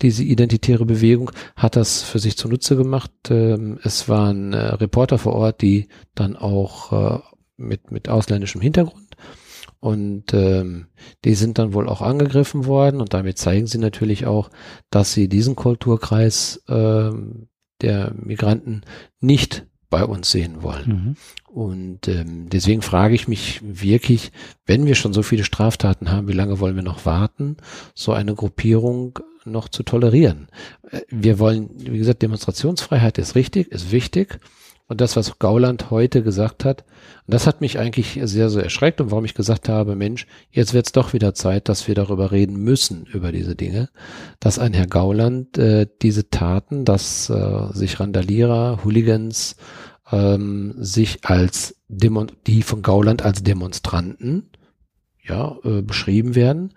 Speaker 2: diese identitäre Bewegung, hat das für sich zunutze gemacht. Ähm, es waren äh, Reporter vor Ort, die dann auch äh, mit, mit ausländischem Hintergrund. Und ähm, die sind dann wohl auch angegriffen worden. Und damit zeigen sie natürlich auch, dass sie diesen Kulturkreis ähm, der Migranten nicht bei uns sehen wollen. Mhm. Und ähm, deswegen frage ich mich wirklich, wenn wir schon so viele Straftaten haben, wie lange wollen wir noch warten, so eine Gruppierung noch zu tolerieren? Äh, wir wollen, wie gesagt, Demonstrationsfreiheit ist richtig, ist wichtig. Und das, was Gauland heute gesagt hat, das hat mich eigentlich sehr, sehr erschreckt und warum ich gesagt habe, Mensch, jetzt wird es doch wieder Zeit, dass wir darüber reden müssen, über diese Dinge, dass ein Herr Gauland äh, diese Taten, dass äh, sich Randalierer, Hooligans ähm, sich als Demon die von Gauland als Demonstranten ja, äh, beschrieben werden.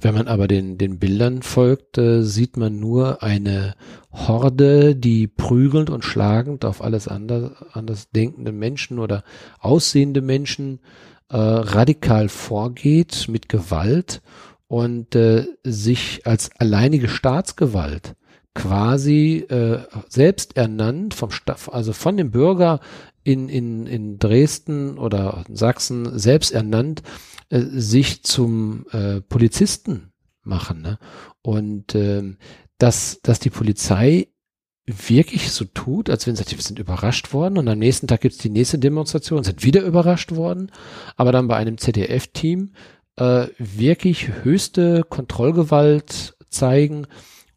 Speaker 2: Wenn man aber den, den Bildern folgt, äh, sieht man nur eine Horde, die prügelnd und schlagend auf alles anders, anders denkende Menschen oder aussehende Menschen äh, radikal vorgeht mit Gewalt und äh, sich als alleinige Staatsgewalt quasi äh, selbst ernannt vom Staff, also von dem Bürger in, in, in Dresden oder Sachsen selbst ernannt, äh, sich zum äh, Polizisten machen. Ne? Und ähm, dass, dass die Polizei wirklich so tut, als wenn sie sagt, wir sind überrascht worden und am nächsten Tag gibt's die nächste Demonstration, sind wieder überrascht worden, aber dann bei einem ZDF-Team äh, wirklich höchste Kontrollgewalt zeigen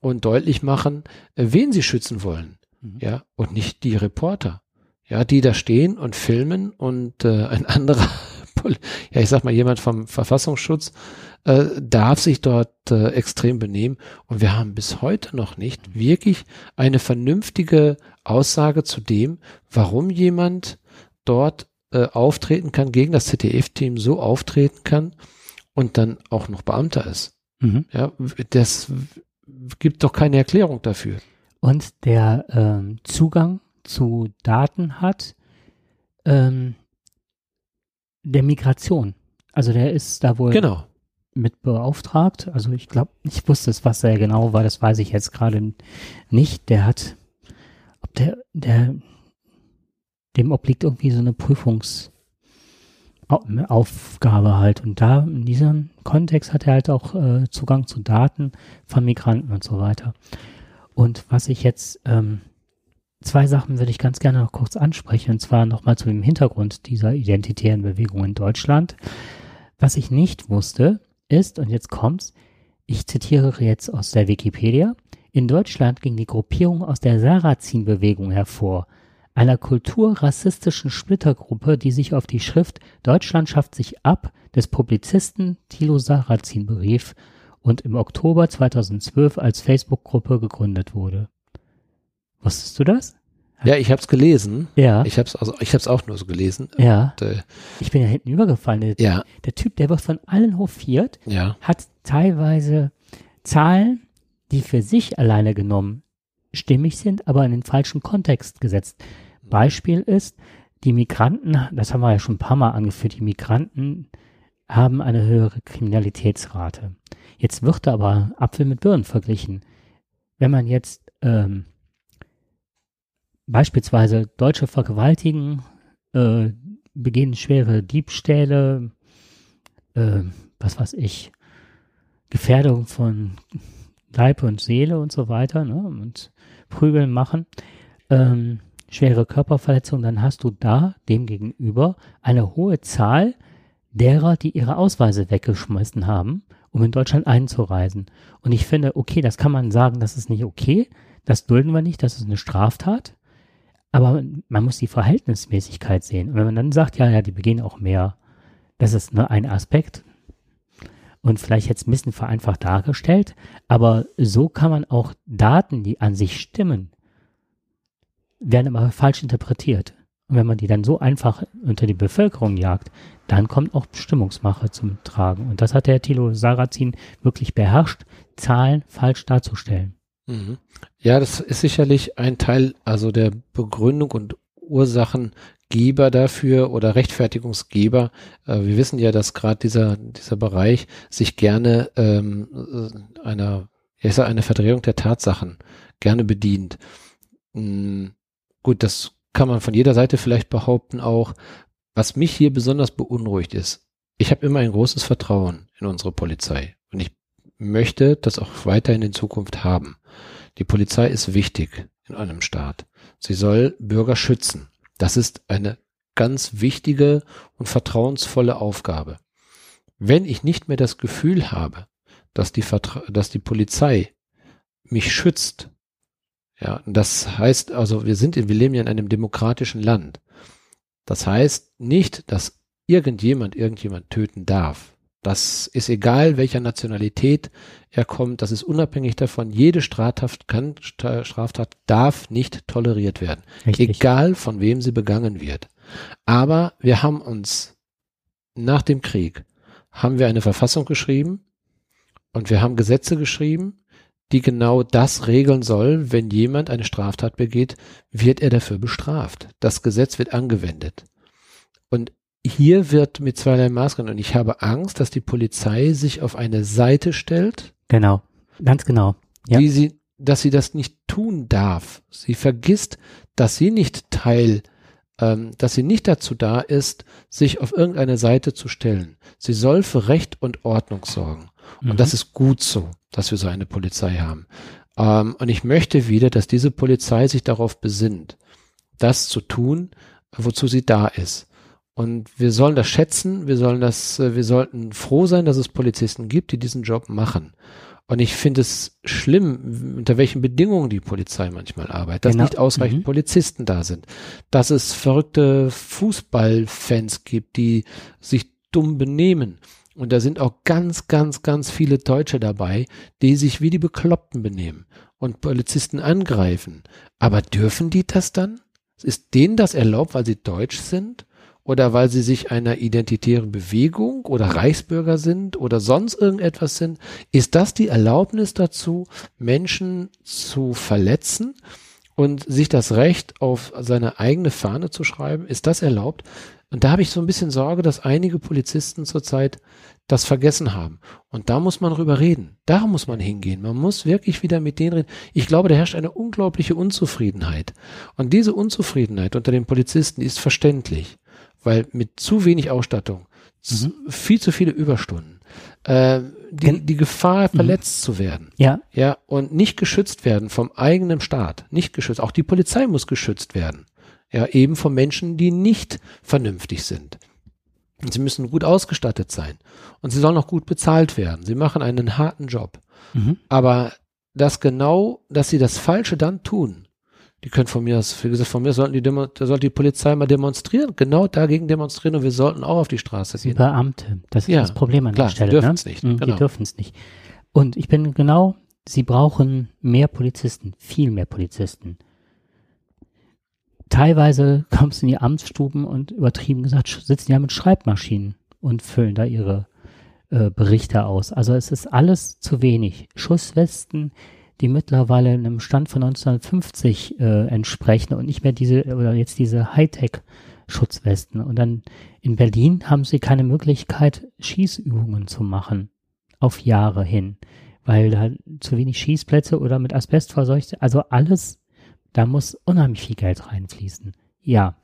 Speaker 2: und deutlich machen, äh, wen sie schützen wollen. Mhm. Ja, und nicht die Reporter. Ja, die da stehen und filmen und äh, ein anderer, ja, ich sag mal, jemand vom Verfassungsschutz äh, darf sich dort äh, extrem benehmen. Und wir haben bis heute noch nicht wirklich eine vernünftige Aussage zu dem, warum jemand dort äh, auftreten kann, gegen das ZDF-Team so auftreten kann und dann auch noch Beamter ist. Mhm. Ja, das gibt doch keine Erklärung dafür.
Speaker 1: Und der ähm, Zugang zu Daten hat ähm, der Migration. Also der ist da wohl
Speaker 2: genau.
Speaker 1: mit beauftragt. Also ich glaube, ich wusste es, was er genau war, das weiß ich jetzt gerade nicht. Der hat, ob der, der, dem obliegt irgendwie so eine Prüfungs- Aufgabe halt. Und da in diesem Kontext hat er halt auch äh, Zugang zu Daten von Migranten und so weiter. Und was ich jetzt, ähm, zwei Sachen würde ich ganz gerne noch kurz ansprechen, und zwar nochmal zu dem Hintergrund dieser identitären Bewegung in Deutschland. Was ich nicht wusste, ist, und jetzt kommt's, ich zitiere jetzt aus der Wikipedia, in Deutschland ging die Gruppierung aus der Sarrazin-Bewegung hervor, einer kulturrassistischen Splittergruppe, die sich auf die Schrift Deutschland schafft sich ab des Publizisten Thilo Sarrazin berief und im Oktober 2012 als Facebook-Gruppe gegründet wurde. Wusstest du das?
Speaker 2: Ja, ich habe es gelesen.
Speaker 1: Ja.
Speaker 2: Ich habe es also ich habe es auch nur so gelesen.
Speaker 1: Ja. Und, äh, ich bin ja hinten übergefallen. Der,
Speaker 2: ja.
Speaker 1: Der Typ, der wird von allen hofiert,
Speaker 2: ja.
Speaker 1: hat teilweise Zahlen, die für sich alleine genommen stimmig sind, aber in den falschen Kontext gesetzt. Beispiel ist, die Migranten, das haben wir ja schon ein paar Mal angeführt, die Migranten haben eine höhere Kriminalitätsrate. Jetzt wird aber Apfel mit Birnen verglichen. Wenn man jetzt ähm, beispielsweise Deutsche vergewaltigen, äh, begehen schwere Diebstähle, äh, was weiß ich, Gefährdung von Leib und Seele und so weiter, ne, und Prügeln machen, ähm, schwere Körperverletzung, dann hast du da demgegenüber eine hohe Zahl derer, die ihre Ausweise weggeschmissen haben, um in Deutschland einzureisen. Und ich finde, okay, das kann man sagen, das ist nicht okay, das dulden wir nicht, das ist eine Straftat. Aber man muss die Verhältnismäßigkeit sehen. Und wenn man dann sagt, ja, ja, die begehen auch mehr, das ist nur ein Aspekt. Und vielleicht jetzt ein bisschen vereinfacht dargestellt, aber so kann man auch Daten, die an sich stimmen, werden aber falsch interpretiert. Und wenn man die dann so einfach unter die Bevölkerung jagt, dann kommt auch Bestimmungsmache zum Tragen. Und das hat der Thilo Sarrazin wirklich beherrscht, Zahlen falsch darzustellen.
Speaker 2: Mhm. Ja, das ist sicherlich ein Teil, also der Begründung und Ursachengeber dafür oder Rechtfertigungsgeber. Äh, wir wissen ja, dass gerade dieser, dieser Bereich sich gerne ähm, einer, ich sag, eine Verdrehung der Tatsachen gerne bedient. Mhm gut, das kann man von jeder Seite vielleicht behaupten auch. Was mich hier besonders beunruhigt ist, ich habe immer ein großes Vertrauen in unsere Polizei und ich möchte das auch weiterhin in Zukunft haben. Die Polizei ist wichtig in einem Staat. Sie soll Bürger schützen. Das ist eine ganz wichtige und vertrauensvolle Aufgabe. Wenn ich nicht mehr das Gefühl habe, dass die, Vertra dass die Polizei mich schützt, ja, das heißt also, wir sind, in, wir leben ja in einem demokratischen Land. Das heißt nicht, dass irgendjemand irgendjemand töten darf. Das ist egal, welcher Nationalität er kommt. Das ist unabhängig davon. Jede Straftat kann, Straftat darf nicht toleriert werden. Richtig. Egal, von wem sie begangen wird. Aber wir haben uns nach dem Krieg haben wir eine Verfassung geschrieben und wir haben Gesetze geschrieben, die genau das regeln soll, wenn jemand eine Straftat begeht, wird er dafür bestraft. Das Gesetz wird angewendet. Und hier wird mit zweierlei Maß und ich habe Angst, dass die Polizei sich auf eine Seite stellt.
Speaker 1: Genau, ganz genau.
Speaker 2: Ja. Die sie, dass sie das nicht tun darf. Sie vergisst, dass sie nicht Teil, ähm, dass sie nicht dazu da ist, sich auf irgendeine Seite zu stellen. Sie soll für Recht und Ordnung sorgen. Und mhm. das ist gut so, dass wir so eine Polizei haben. Ähm, und ich möchte wieder, dass diese Polizei sich darauf besinnt, das zu tun, wozu sie da ist. Und wir sollen das schätzen, wir sollen das, äh, wir sollten froh sein, dass es Polizisten gibt, die diesen Job machen. Und ich finde es schlimm, unter welchen Bedingungen die Polizei manchmal arbeitet, dass genau. nicht ausreichend mhm. Polizisten da sind, dass es verrückte Fußballfans gibt, die sich dumm benehmen. Und da sind auch ganz, ganz, ganz viele Deutsche dabei, die sich wie die Bekloppten benehmen und Polizisten angreifen. Aber dürfen die das dann? Ist denen das erlaubt, weil sie deutsch sind? Oder weil sie sich einer identitären Bewegung oder Reichsbürger sind oder sonst irgendetwas sind, ist das die Erlaubnis dazu, Menschen zu verletzen und sich das Recht auf seine eigene Fahne zu schreiben? Ist das erlaubt? Und da habe ich so ein bisschen Sorge, dass einige Polizisten zurzeit das vergessen haben. Und da muss man drüber reden. Da muss man hingehen. Man muss wirklich wieder mit denen reden. Ich glaube, da herrscht eine unglaubliche Unzufriedenheit. Und diese Unzufriedenheit unter den Polizisten ist verständlich weil mit zu wenig Ausstattung, mhm. viel zu viele Überstunden, äh, die, die Gefahr, mhm. verletzt zu werden.
Speaker 1: Ja.
Speaker 2: Ja, und nicht geschützt werden vom eigenen Staat. Nicht geschützt. Auch die Polizei muss geschützt werden. Ja, eben von Menschen, die nicht vernünftig sind. Und sie müssen gut ausgestattet sein. Und sie sollen auch gut bezahlt werden. Sie machen einen harten Job. Mhm. Aber das genau, dass sie das Falsche dann tun, die können von mir aus, wie gesagt, von mir sollten die Demo, da sollte die Polizei mal demonstrieren, genau dagegen demonstrieren und wir sollten auch auf die Straße gehen.
Speaker 1: Beamte, das ist ja, das Problem an
Speaker 2: klar,
Speaker 1: der Stelle.
Speaker 2: Die dürfen es ne? nicht.
Speaker 1: Mhm, genau. Die dürfen es nicht. Und ich bin genau, sie brauchen mehr Polizisten, viel mehr Polizisten. Teilweise kommst du in die Amtsstuben und übertrieben gesagt, sitzen ja mit Schreibmaschinen und füllen da ihre äh, Berichte aus. Also es ist alles zu wenig. Schusswesten, die mittlerweile einem Stand von 1950 äh, entsprechen und nicht mehr diese oder jetzt diese Hightech-Schutzwesten. Und dann in Berlin haben sie keine Möglichkeit, Schießübungen zu machen auf Jahre hin, weil da zu wenig Schießplätze oder mit Asbest verseucht. Also alles, da muss unheimlich viel Geld reinfließen. Ja,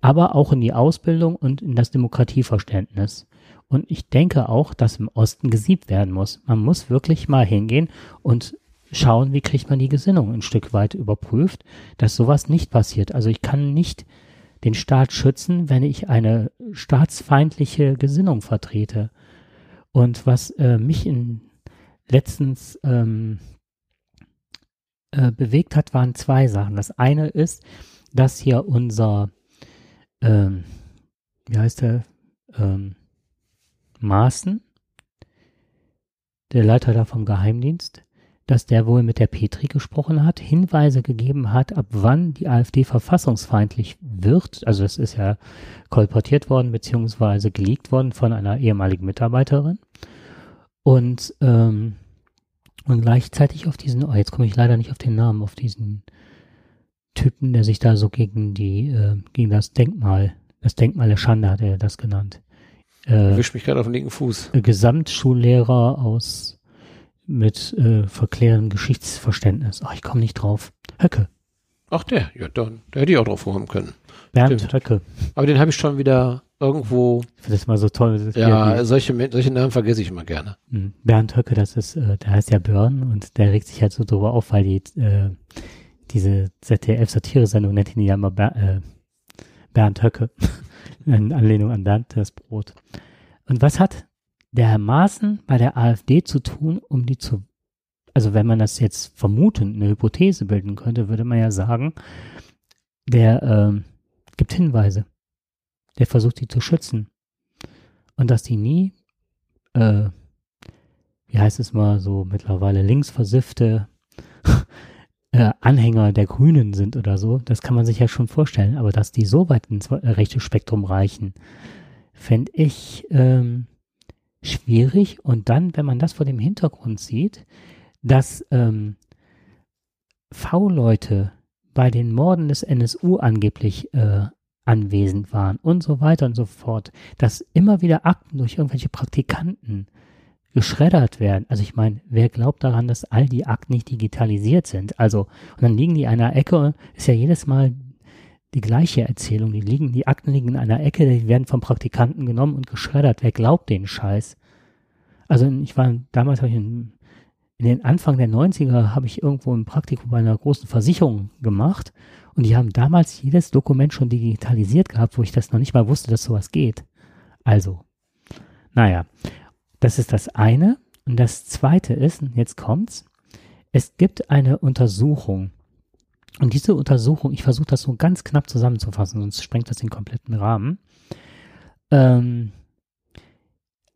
Speaker 1: aber auch in die Ausbildung und in das Demokratieverständnis. Und ich denke auch, dass im Osten gesiebt werden muss. Man muss wirklich mal hingehen und schauen, wie kriegt man die Gesinnung ein Stück weit überprüft, dass sowas nicht passiert. Also ich kann nicht den Staat schützen, wenn ich eine staatsfeindliche Gesinnung vertrete. Und was äh, mich in letztens ähm, äh, bewegt hat, waren zwei Sachen. Das eine ist, dass hier unser, ähm, wie heißt der, ähm, Maaßen, der Leiter da vom Geheimdienst, dass der wohl mit der Petri gesprochen hat, Hinweise gegeben hat, ab wann die AfD verfassungsfeindlich wird. Also es ist ja kolportiert worden beziehungsweise geleakt worden von einer ehemaligen Mitarbeiterin. Und, ähm, und gleichzeitig auf diesen, oh, jetzt komme ich leider nicht auf den Namen, auf diesen Typen, der sich da so gegen die, äh, gegen das Denkmal, das Denkmal der Schande hat er das genannt.
Speaker 2: Äh, Wisch mich gerade auf den linken Fuß.
Speaker 1: Gesamtschullehrer aus mit äh, verklärendem Geschichtsverständnis. Ach, ich komme nicht drauf. Höcke.
Speaker 2: Ach, der, ja, dann, da hätte ich auch drauf kommen können.
Speaker 1: Bernd Stimmt. Höcke.
Speaker 2: Aber den habe ich schon wieder irgendwo.
Speaker 1: Ich finde das mal so toll.
Speaker 2: Ja, solche, solche Namen vergesse ich immer gerne.
Speaker 1: Hm. Bernd Höcke, das ist, äh, der heißt ja Björn und der regt sich halt so drüber auf, weil die, äh, diese ZDF-Satire-Sendung nennt ihn ja immer Ber äh, Bernd Höcke. In Anlehnung an Bernd das Brot. Und was hat der Herr bei der AfD zu tun, um die zu, also wenn man das jetzt vermutend eine Hypothese bilden könnte, würde man ja sagen, der äh, gibt Hinweise. Der versucht die zu schützen. Und dass die nie, äh, wie heißt es mal so mittlerweile, linksversiffte äh, Anhänger der Grünen sind oder so, das kann man sich ja schon vorstellen. Aber dass die so weit ins rechte Spektrum reichen, fände ich ähm, schwierig. Und dann, wenn man das vor dem Hintergrund sieht, dass ähm, V-Leute bei den Morden des NSU angeblich äh, anwesend waren und so weiter und so fort, dass immer wieder Akten durch irgendwelche Praktikanten geschreddert werden. Also ich meine, wer glaubt daran, dass all die Akten nicht digitalisiert sind? Also, und dann liegen die in einer Ecke, ist ja jedes Mal die gleiche Erzählung. Die liegen, die Akten liegen in einer Ecke, die werden vom Praktikanten genommen und geschreddert. Wer glaubt den Scheiß? Also ich war damals ich in, in den Anfang der 90er habe ich irgendwo ein Praktikum bei einer großen Versicherung gemacht und die haben damals jedes Dokument schon digitalisiert gehabt, wo ich das noch nicht mal wusste, dass sowas geht. Also, naja. Das ist das eine. Und das zweite ist, jetzt kommt's, es gibt eine Untersuchung. Und diese Untersuchung, ich versuche das so ganz knapp zusammenzufassen, sonst sprengt das den kompletten Rahmen. Ähm,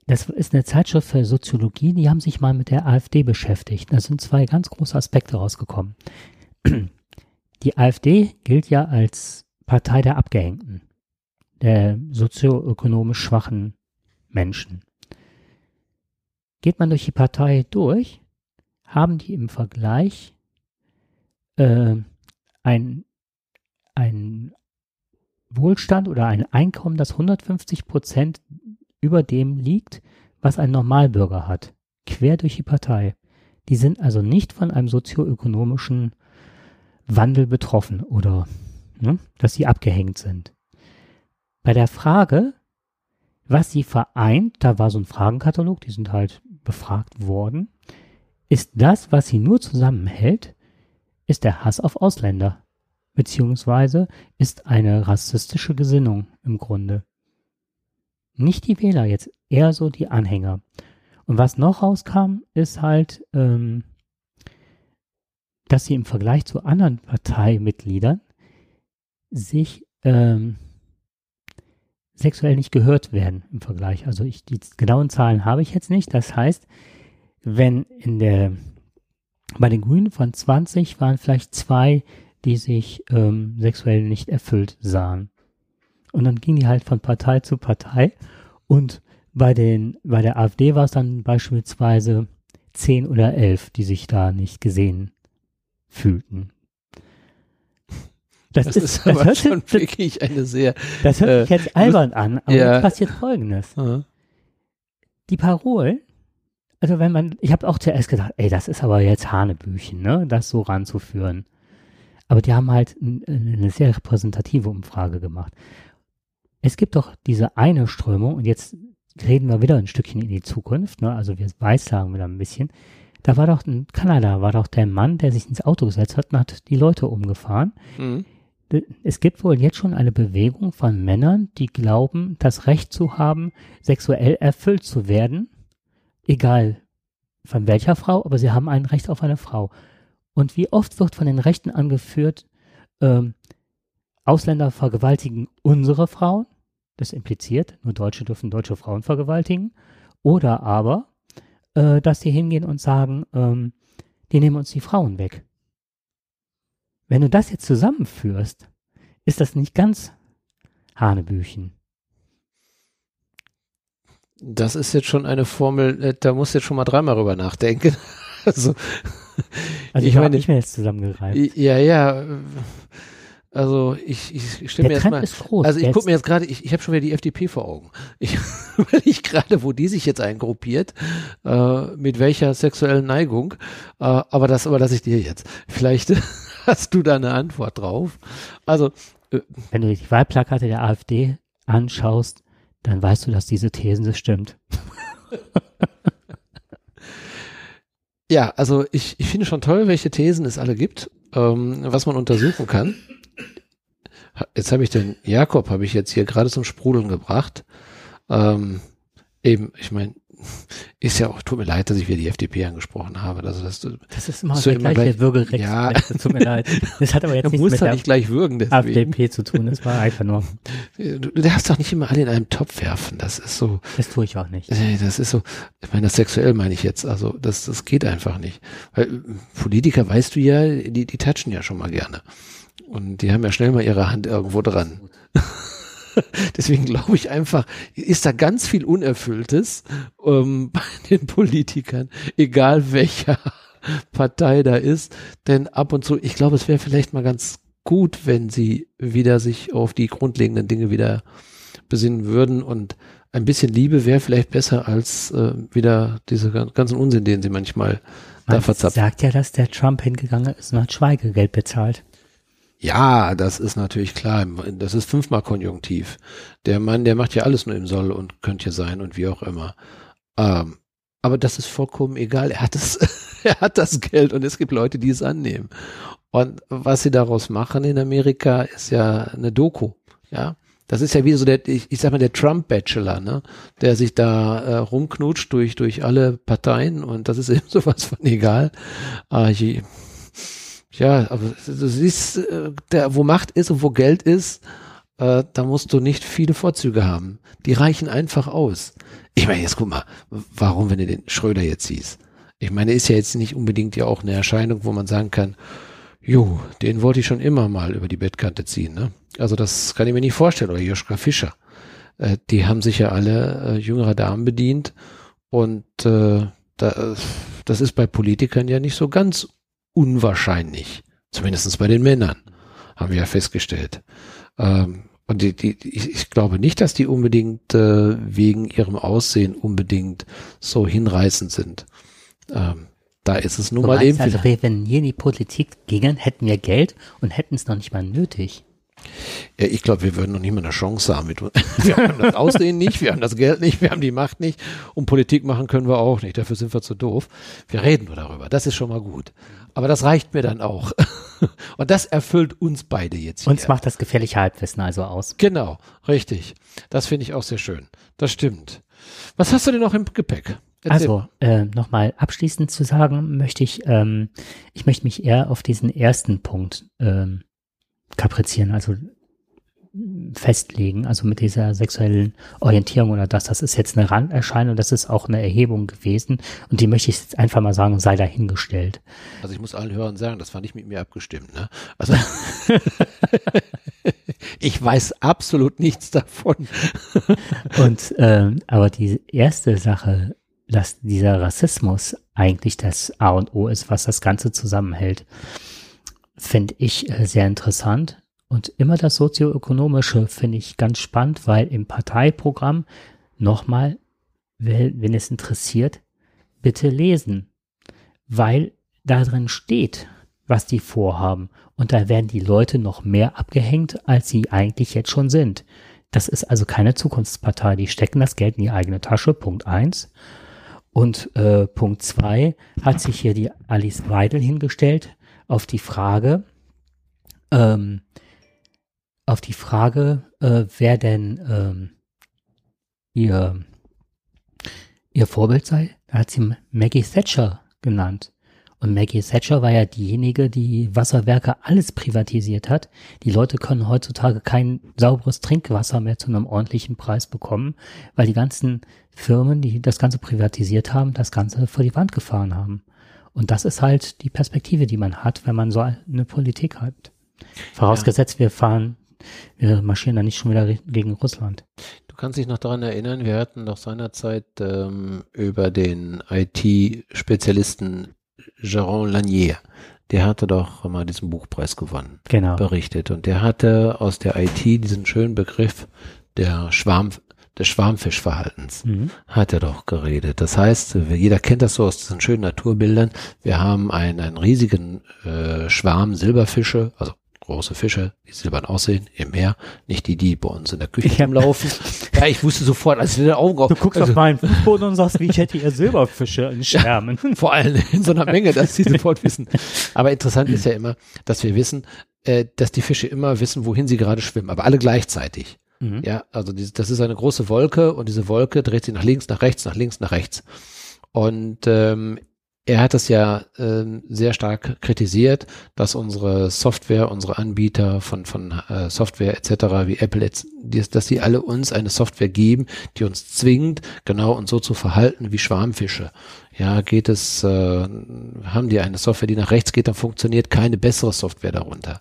Speaker 1: das ist eine Zeitschrift für Soziologie, die haben sich mal mit der AfD beschäftigt. Da sind zwei ganz große Aspekte rausgekommen. Die AfD gilt ja als Partei der Abgehängten, der sozioökonomisch schwachen Menschen. Geht man durch die Partei durch, haben die im Vergleich äh, ein, ein Wohlstand oder ein Einkommen, das 150 Prozent über dem liegt, was ein Normalbürger hat, quer durch die Partei. Die sind also nicht von einem sozioökonomischen Wandel betroffen oder ne, dass sie abgehängt sind. Bei der Frage, was sie vereint, da war so ein Fragenkatalog, die sind halt befragt worden, ist das, was sie nur zusammenhält, ist der Hass auf Ausländer, beziehungsweise ist eine rassistische Gesinnung im Grunde. Nicht die Wähler jetzt, eher so die Anhänger. Und was noch rauskam, ist halt, ähm, dass sie im Vergleich zu anderen Parteimitgliedern sich ähm, sexuell nicht gehört werden im Vergleich. Also ich, die genauen Zahlen habe ich jetzt nicht. Das heißt, wenn in der, bei den Grünen von 20 waren vielleicht zwei, die sich ähm, sexuell nicht erfüllt sahen. Und dann ging die halt von Partei zu Partei. Und bei den, bei der AfD war es dann beispielsweise zehn oder elf, die sich da nicht gesehen fühlten.
Speaker 2: Das, das ist, ist aber schon sich, wirklich eine sehr.
Speaker 1: Das hört sich äh, jetzt albern an, aber ja. jetzt passiert Folgendes. Aha. Die Parolen, also wenn man, ich habe auch zuerst gedacht, ey, das ist aber jetzt Hanebüchen, ne, das so ranzuführen. Aber die haben halt eine sehr repräsentative Umfrage gemacht. Es gibt doch diese eine Strömung, und jetzt reden wir wieder ein Stückchen in die Zukunft, ne, also wir weissagen wieder ein bisschen. Da war doch in Kanada, war doch der Mann, der sich ins Auto gesetzt hat und hat die Leute umgefahren. Mhm es gibt wohl jetzt schon eine Bewegung von Männern, die glauben, das Recht zu haben, sexuell erfüllt zu werden, egal von welcher Frau, aber sie haben ein Recht auf eine Frau. Und wie oft wird von den Rechten angeführt, ähm, Ausländer vergewaltigen unsere Frauen, das impliziert, nur Deutsche dürfen deutsche Frauen vergewaltigen, oder aber, äh, dass sie hingehen und sagen, ähm, die nehmen uns die Frauen weg. Wenn du das jetzt zusammenführst, ist das nicht ganz Hanebüchen.
Speaker 2: Das ist jetzt schon eine Formel, äh, da musst du jetzt schon mal dreimal drüber nachdenken. also,
Speaker 1: also ich, ich habe nicht mehr jetzt zusammengereimt.
Speaker 2: Ja, ja. Also ich, ich stimme mir jetzt mal. Also ich gucke mir jetzt gerade, ich, ich habe schon wieder die FDP vor Augen. Ich ich gerade, wo die sich jetzt eingruppiert, äh, mit welcher sexuellen Neigung. Äh, aber das überlasse ich dir jetzt. Vielleicht hast du da eine Antwort drauf? Also,
Speaker 1: äh, wenn du die Wahlplakate der AfD anschaust, dann weißt du, dass diese These stimmt.
Speaker 2: ja, also ich, ich finde schon toll, welche Thesen es alle gibt, ähm, was man untersuchen kann. Jetzt habe ich den Jakob, habe ich jetzt hier gerade zum Sprudeln gebracht. Ähm, eben, ich meine, ist ja auch, tut mir leid, dass ich wieder die FDP angesprochen habe. Also das,
Speaker 1: das ist immer so der gleiche Würgerecht.
Speaker 2: Ja.
Speaker 1: Tut mir leid. Das hat aber jetzt nichts
Speaker 2: mit der nicht gleich würgen,
Speaker 1: deswegen. FDP zu tun. Das war einfach nur.
Speaker 2: Du, du darfst doch nicht immer alle in einem Topf werfen. Das ist so.
Speaker 1: Das tue ich auch nicht.
Speaker 2: Das ist so, ich meine, das sexuell meine ich jetzt. Also das, das geht einfach nicht. Weil Politiker, weißt du ja, die, die touchen ja schon mal gerne. Und die haben ja schnell mal ihre Hand irgendwo dran. Deswegen glaube ich einfach, ist da ganz viel Unerfülltes ähm, bei den Politikern, egal welcher Partei da ist. Denn ab und zu, ich glaube, es wäre vielleicht mal ganz gut, wenn sie wieder sich auf die grundlegenden Dinge wieder besinnen würden und ein bisschen Liebe wäre vielleicht besser als äh, wieder diese ganzen Unsinn, den sie manchmal Man da verzapfen.
Speaker 1: sagt ja, dass der Trump hingegangen ist und hat Schweigegeld bezahlt.
Speaker 2: Ja, das ist natürlich klar. Das ist fünfmal Konjunktiv. Der Mann, der macht ja alles nur im Soll und könnte sein und wie auch immer. Ähm, aber das ist vollkommen egal. Er hat es, er hat das Geld und es gibt Leute, die es annehmen. Und was sie daraus machen in Amerika ist ja eine Doku. Ja, das ist ja wie so der, ich, ich sag mal, der Trump-Bachelor, ne? Der sich da äh, rumknutscht durch, durch alle Parteien und das ist eben sowas von egal. Äh, ich, ja, aber du siehst, äh, der, wo Macht ist und wo Geld ist, äh, da musst du nicht viele Vorzüge haben. Die reichen einfach aus. Ich meine, jetzt guck mal, warum, wenn du den Schröder jetzt siehst? Ich meine, ist ja jetzt nicht unbedingt ja auch eine Erscheinung, wo man sagen kann, jo, den wollte ich schon immer mal über die Bettkante ziehen. Ne? Also das kann ich mir nicht vorstellen. Oder Joschka Fischer. Äh, die haben sich ja alle äh, jüngere Damen bedient. Und äh, da, das ist bei Politikern ja nicht so ganz unwahrscheinlich. Zumindestens bei den Männern, haben wir ja festgestellt. Ähm, und die, die, ich, ich, glaube nicht, dass die unbedingt äh, wegen ihrem Aussehen unbedingt so hinreißend sind. Ähm, da ist es nun du mal eben.
Speaker 1: Also, wenn wir in die Politik gingen, hätten wir Geld und hätten es noch nicht mal nötig.
Speaker 2: Ja, ich glaube, wir würden noch nicht mal eine Chance haben. Mit, wir haben das Aussehen nicht, wir haben das Geld nicht, wir haben die Macht nicht und Politik machen können wir auch nicht. Dafür sind wir zu doof. Wir reden nur darüber. Das ist schon mal gut. Aber das reicht mir dann auch. Und das erfüllt uns beide jetzt.
Speaker 1: Hier. Uns macht das gefährliche Halbwissen also aus.
Speaker 2: Genau, richtig. Das finde ich auch sehr schön. Das stimmt. Was hast du denn noch im Gepäck?
Speaker 1: Erzähl. Also, äh, nochmal abschließend zu sagen, möchte ich, ähm, ich möchte mich eher auf diesen ersten Punkt ähm, kaprizieren, also festlegen, also mit dieser sexuellen Orientierung oder das, das ist jetzt eine Randerscheinung, das ist auch eine Erhebung gewesen und die möchte ich jetzt einfach mal sagen, sei dahingestellt.
Speaker 2: Also ich muss allen Hörern sagen, das war nicht mit mir abgestimmt, ne? Also ich weiß absolut nichts davon.
Speaker 1: und ähm, aber die erste Sache, dass dieser Rassismus eigentlich das A und O ist, was das Ganze zusammenhält, finde ich äh, sehr interessant. Und immer das sozioökonomische finde ich ganz spannend, weil im Parteiprogramm nochmal, wenn es interessiert, bitte lesen, weil da drin steht, was die vorhaben. Und da werden die Leute noch mehr abgehängt, als sie eigentlich jetzt schon sind. Das ist also keine Zukunftspartei. Die stecken das Geld in die eigene Tasche. Punkt eins. Und äh, Punkt zwei hat sich hier die Alice Weidel hingestellt auf die Frage, ähm, auf die Frage, äh, wer denn ähm, ihr, ihr Vorbild sei. Da hat sie Maggie Thatcher genannt. Und Maggie Thatcher war ja diejenige, die Wasserwerke alles privatisiert hat. Die Leute können heutzutage kein sauberes Trinkwasser mehr zu einem ordentlichen Preis bekommen, weil die ganzen Firmen, die das Ganze privatisiert haben, das Ganze vor die Wand gefahren haben. Und das ist halt die Perspektive, die man hat, wenn man so eine Politik hat. Vorausgesetzt, ja. wir fahren, wir marschieren da nicht schon wieder gegen Russland.
Speaker 2: Du kannst dich noch daran erinnern, wir hatten doch seinerzeit ähm, über den IT-Spezialisten Jérôme Lanier, der hatte doch mal diesen Buchpreis gewonnen,
Speaker 1: genau.
Speaker 2: berichtet. Und der hatte aus der IT diesen schönen Begriff der Schwarm, des Schwarmfischverhaltens mhm. hat er doch geredet. Das heißt, jeder kennt das so aus diesen schönen Naturbildern. Wir haben einen, einen riesigen äh, Schwarm Silberfische, also große Fische, die silbern aussehen, im Meer, nicht die, die bei uns in der Küche rumlaufen. ja, ich wusste sofort, als ich den Augen auf.
Speaker 1: Du guckst also, auf meinen Fußboden und sagst, wie ich hätte hier Silberfische in Schwärmen.
Speaker 2: Ja, vor allem in so einer Menge, dass sie sofort wissen. Aber interessant ist ja immer, dass wir wissen, äh, dass die Fische immer wissen, wohin sie gerade schwimmen, aber alle gleichzeitig. Mhm. Ja, also die, das ist eine große Wolke und diese Wolke dreht sich nach links, nach rechts, nach links, nach rechts. Und ähm, er hat es ja äh, sehr stark kritisiert, dass unsere Software, unsere Anbieter von, von äh, Software etc. wie Apple, dass sie alle uns eine Software geben, die uns zwingt, genau und so zu verhalten wie Schwarmfische. Ja, geht es, äh, haben die eine Software, die nach rechts geht, dann funktioniert keine bessere Software darunter.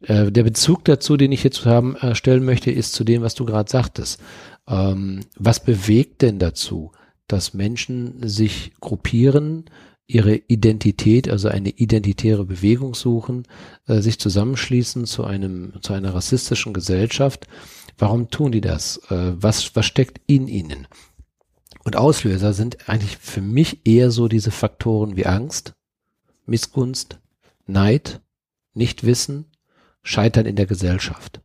Speaker 2: Äh, der Bezug dazu, den ich jetzt haben, äh, stellen möchte, ist zu dem, was du gerade sagtest. Ähm, was bewegt denn dazu, dass Menschen sich gruppieren, ihre Identität, also eine identitäre Bewegung suchen, äh, sich zusammenschließen zu einem, zu einer rassistischen Gesellschaft. Warum tun die das? Äh, was, was steckt in ihnen? Und Auslöser sind eigentlich für mich eher so diese Faktoren wie Angst, Missgunst, Neid, Nichtwissen, Scheitern in der Gesellschaft.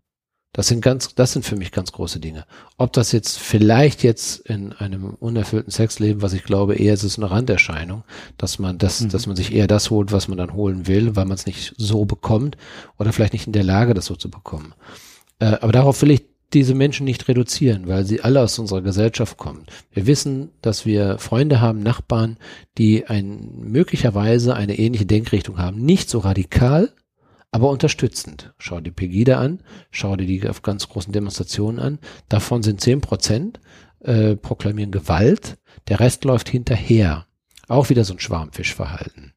Speaker 2: Das sind ganz, das sind für mich ganz große Dinge. Ob das jetzt vielleicht jetzt in einem unerfüllten Sexleben, was ich glaube, eher ist es eine Randerscheinung, dass man das, mhm. dass man sich eher das holt, was man dann holen will, weil man es nicht so bekommt oder vielleicht nicht in der Lage, das so zu bekommen. Äh, aber darauf will ich diese Menschen nicht reduzieren, weil sie alle aus unserer Gesellschaft kommen. Wir wissen, dass wir Freunde haben, Nachbarn, die ein, möglicherweise eine ähnliche Denkrichtung haben. Nicht so radikal, aber unterstützend. Schau dir Pegida an, schau dir die auf ganz großen Demonstrationen an. Davon sind zehn Prozent äh, proklamieren Gewalt, der Rest läuft hinterher. Auch wieder so ein Schwarmfischverhalten.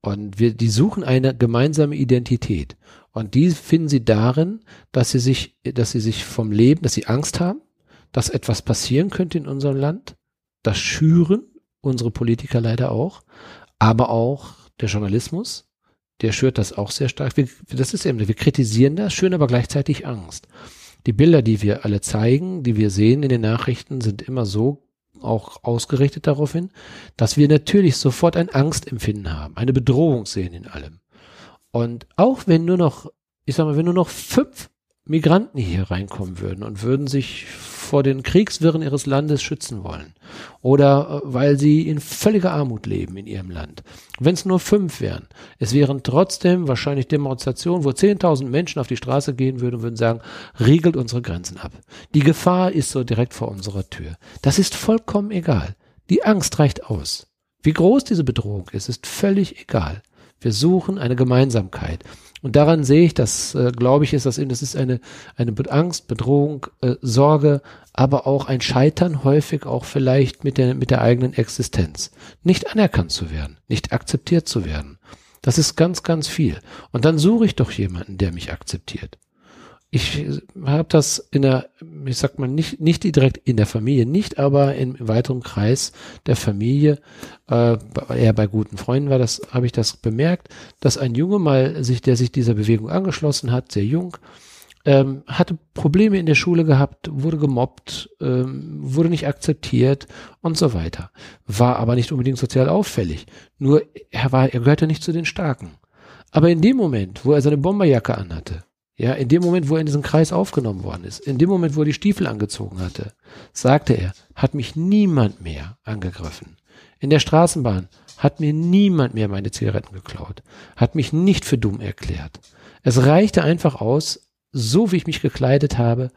Speaker 2: Und wir, die suchen eine gemeinsame Identität. Und die finden sie darin, dass sie sich, dass sie sich vom Leben, dass sie Angst haben, dass etwas passieren könnte in unserem Land. Das schüren unsere Politiker leider auch, aber auch der Journalismus, der schürt das auch sehr stark. Wir, das ist eben, wir kritisieren das, schön, aber gleichzeitig Angst. Die Bilder, die wir alle zeigen, die wir sehen in den Nachrichten, sind immer so auch ausgerichtet darauf hin, dass wir natürlich sofort ein Angstempfinden haben, eine Bedrohung sehen in allem. Und auch wenn nur noch, ich sag mal, wenn nur noch fünf Migranten hier reinkommen würden und würden sich vor den Kriegswirren ihres Landes schützen wollen oder äh, weil sie in völliger Armut leben in ihrem Land. Wenn es nur fünf wären, es wären trotzdem wahrscheinlich Demonstrationen, wo 10.000 Menschen auf die Straße gehen würden und würden sagen, riegelt unsere Grenzen ab. Die Gefahr ist so direkt vor unserer Tür. Das ist vollkommen egal. Die Angst reicht aus. Wie groß diese Bedrohung ist, ist völlig egal. Wir suchen eine Gemeinsamkeit. Und daran sehe ich, das äh, glaube ich, ist das eben, das ist eine, eine Angst, Bedrohung, äh, Sorge, aber auch ein Scheitern häufig auch vielleicht mit der, mit der eigenen Existenz. Nicht anerkannt zu werden, nicht akzeptiert zu werden. Das ist ganz, ganz viel. Und dann suche ich doch jemanden, der mich akzeptiert ich habe das in der, ich sag mal, nicht, nicht direkt in der Familie, nicht aber im weiteren Kreis der Familie, äh, eher bei guten Freunden war das, habe ich das bemerkt, dass ein Junge mal sich, der sich dieser Bewegung angeschlossen hat, sehr jung, ähm, hatte Probleme in der Schule gehabt, wurde gemobbt, ähm, wurde nicht akzeptiert und so weiter. War aber nicht unbedingt sozial auffällig. Nur er war, er gehörte nicht zu den Starken. Aber in dem Moment, wo er seine Bomberjacke anhatte, ja, in dem Moment, wo er in diesen Kreis aufgenommen worden ist, in dem Moment, wo er die Stiefel angezogen hatte, sagte er, hat mich niemand mehr angegriffen. In der Straßenbahn hat mir niemand mehr meine Zigaretten geklaut, hat mich nicht für dumm erklärt. Es reichte einfach aus, so wie ich mich gekleidet habe,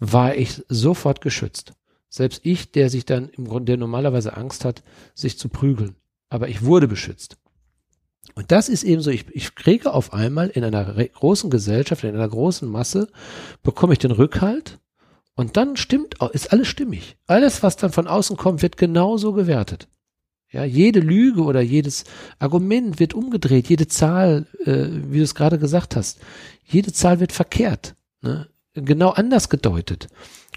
Speaker 2: war ich sofort geschützt. Selbst ich, der sich dann im Grunde, der normalerweise Angst hat, sich zu prügeln. Aber ich wurde beschützt. Und das ist eben so, ich, ich kriege auf einmal in einer großen Gesellschaft, in einer großen Masse, bekomme ich den Rückhalt und dann stimmt, ist alles stimmig. Alles, was dann von außen kommt, wird genauso gewertet. Ja, jede Lüge oder jedes Argument wird umgedreht, jede Zahl, äh, wie du es gerade gesagt hast, jede Zahl wird verkehrt, ne? genau anders gedeutet.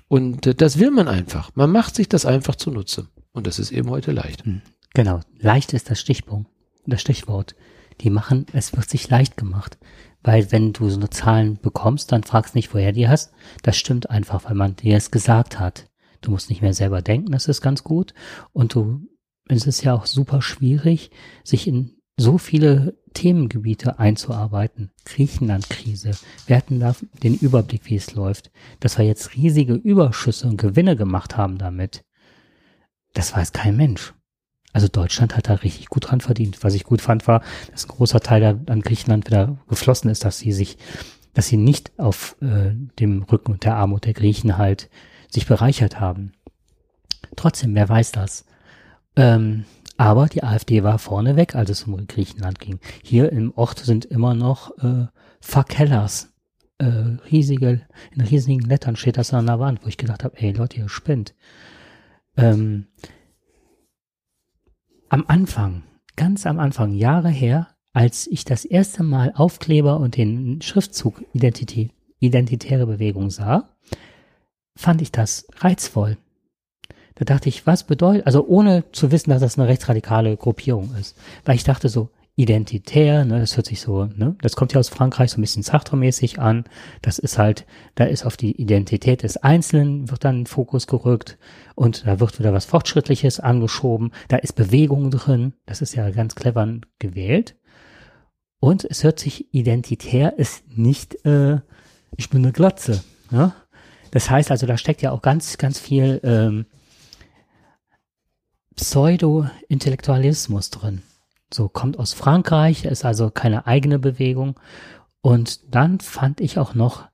Speaker 2: Und äh, das will man einfach. Man macht sich das einfach zunutze. Und das ist eben heute leicht. Hm,
Speaker 1: genau, leicht ist das Stichpunkt das Stichwort. Die machen, es wird sich leicht gemacht. Weil wenn du so eine Zahlen bekommst, dann fragst nicht, woher die hast. Das stimmt einfach, weil man dir es gesagt hat. Du musst nicht mehr selber denken, das ist ganz gut. Und du, es ist ja auch super schwierig, sich in so viele Themengebiete einzuarbeiten. Griechenland-Krise. Wir hatten da den Überblick, wie es läuft. Dass wir jetzt riesige Überschüsse und Gewinne gemacht haben damit. Das weiß kein Mensch. Also Deutschland hat da richtig gut dran verdient. Was ich gut fand, war, dass ein großer Teil an Griechenland wieder geflossen ist, dass sie sich, dass sie nicht auf äh, dem Rücken und der Armut der Griechen halt sich bereichert haben. Trotzdem, wer weiß das? Ähm, aber die AfD war vorne weg, als es um Griechenland ging. Hier im Ort sind immer noch äh, Fakellers. Äh, riesige, in riesigen Lettern steht das an der Wand, wo ich gedacht habe, ey Leute, ihr spinnt. Ähm, am Anfang, ganz am Anfang, Jahre her, als ich das erste Mal Aufkleber und den Schriftzug Identität, Identitäre Bewegung sah, fand ich das reizvoll. Da dachte ich, was bedeutet, also ohne zu wissen, dass das eine rechtsradikale Gruppierung ist. Weil ich dachte so, identitär, ne, das hört sich so, ne, das kommt ja aus Frankreich so ein bisschen Sartre-mäßig an. Das ist halt, da ist auf die Identität des Einzelnen wird dann Fokus gerückt und da wird wieder was Fortschrittliches angeschoben. Da ist Bewegung drin. Das ist ja ganz clever gewählt. Und es hört sich identitär ist nicht, äh, ich bin eine Glotze. Ne? Das heißt also, da steckt ja auch ganz, ganz viel ähm, Pseudo-Intellektualismus drin. So kommt aus Frankreich, ist also keine eigene Bewegung. Und dann fand ich auch noch,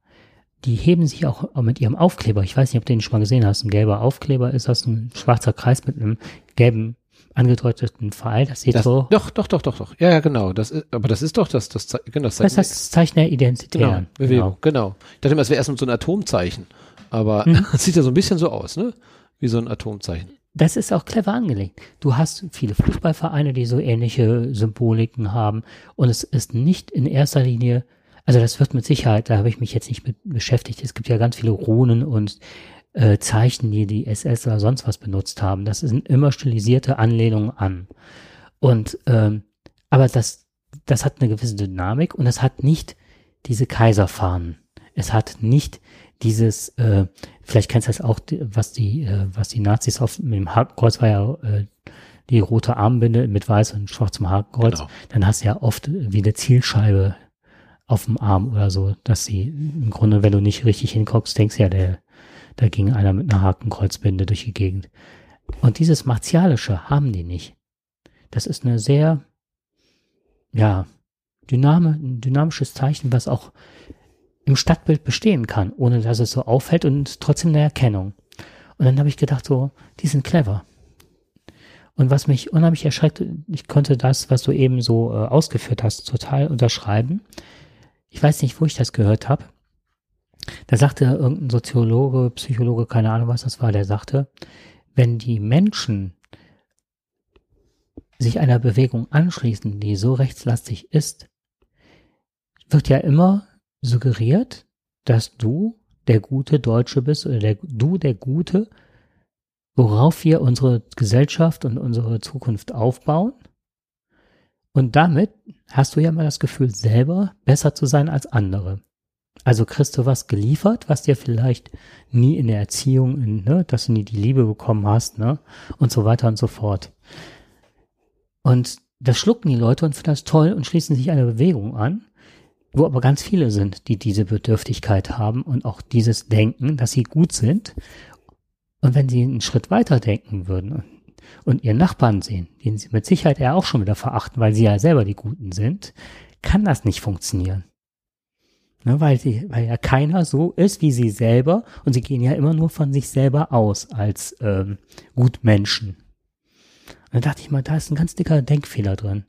Speaker 1: die heben sich auch mit ihrem Aufkleber. Ich weiß nicht, ob du den schon mal gesehen hast. Ein gelber Aufkleber ist das ein schwarzer Kreis mit einem gelben angedeuteten Pfeil. Das sieht
Speaker 2: das,
Speaker 1: so.
Speaker 2: Doch, doch, doch, doch, doch. Ja, ja, genau. Das ist, aber das ist doch das, das, genau,
Speaker 1: das, das ist das Zeichen der Identität.
Speaker 2: Genau, Bewegung, genau. genau. Ich dachte immer, es wäre erst so ein Atomzeichen. Aber es sieht ja so ein bisschen so aus, ne? Wie so ein Atomzeichen
Speaker 1: das ist auch clever angelegt. Du hast viele Fußballvereine, die so ähnliche Symboliken haben. Und es ist nicht in erster Linie, also das wird mit Sicherheit, da habe ich mich jetzt nicht mit beschäftigt. Es gibt ja ganz viele Runen und äh, Zeichen, die die SS oder sonst was benutzt haben. Das sind immer stilisierte Anlehnungen an. Und ähm, aber das, das hat eine gewisse Dynamik und es hat nicht diese Kaiserfahnen. Es hat nicht dieses, äh, vielleicht kennst du das auch, was die, äh, was die Nazis auf mit dem Hakenkreuz war ja äh, die rote Armbinde mit weiß und schwarzem Hakenkreuz. Genau. Dann hast du ja oft wie eine Zielscheibe auf dem Arm oder so, dass sie im Grunde, wenn du nicht richtig hinguckst, denkst ja, der, da ging einer mit einer Hakenkreuzbinde durch die Gegend. Und dieses Martialische haben die nicht. Das ist eine sehr, ja, dyname, ein dynamisches Zeichen, was auch im Stadtbild bestehen kann, ohne dass es so auffällt und trotzdem eine Erkennung. Und dann habe ich gedacht, so, die sind clever. Und was mich unheimlich erschreckt, ich konnte das, was du eben so äh, ausgeführt hast, total unterschreiben. Ich weiß nicht, wo ich das gehört habe. Da sagte irgendein Soziologe, Psychologe, keine Ahnung, was das war, der sagte, wenn die Menschen sich einer Bewegung anschließen, die so rechtslastig ist, wird ja immer suggeriert, dass du der gute Deutsche bist oder der, du der Gute, worauf wir unsere Gesellschaft und unsere Zukunft aufbauen. Und damit hast du ja mal das Gefühl, selber besser zu sein als andere. Also kriegst du was geliefert, was dir vielleicht nie in der Erziehung, ne, dass du nie die Liebe bekommen hast, ne, und so weiter und so fort. Und das schlucken die Leute und finden das toll und schließen sich einer Bewegung an, wo aber ganz viele sind, die diese Bedürftigkeit haben und auch dieses Denken, dass sie gut sind. Und wenn sie einen Schritt weiter denken würden und ihren Nachbarn sehen, den sie mit Sicherheit eher auch schon wieder verachten, weil sie ja selber die Guten sind, kann das nicht funktionieren. Ne, weil, sie, weil ja keiner so ist wie sie selber und sie gehen ja immer nur von sich selber aus als ähm, Gutmenschen. Und dann dachte ich mal, da ist ein ganz dicker Denkfehler drin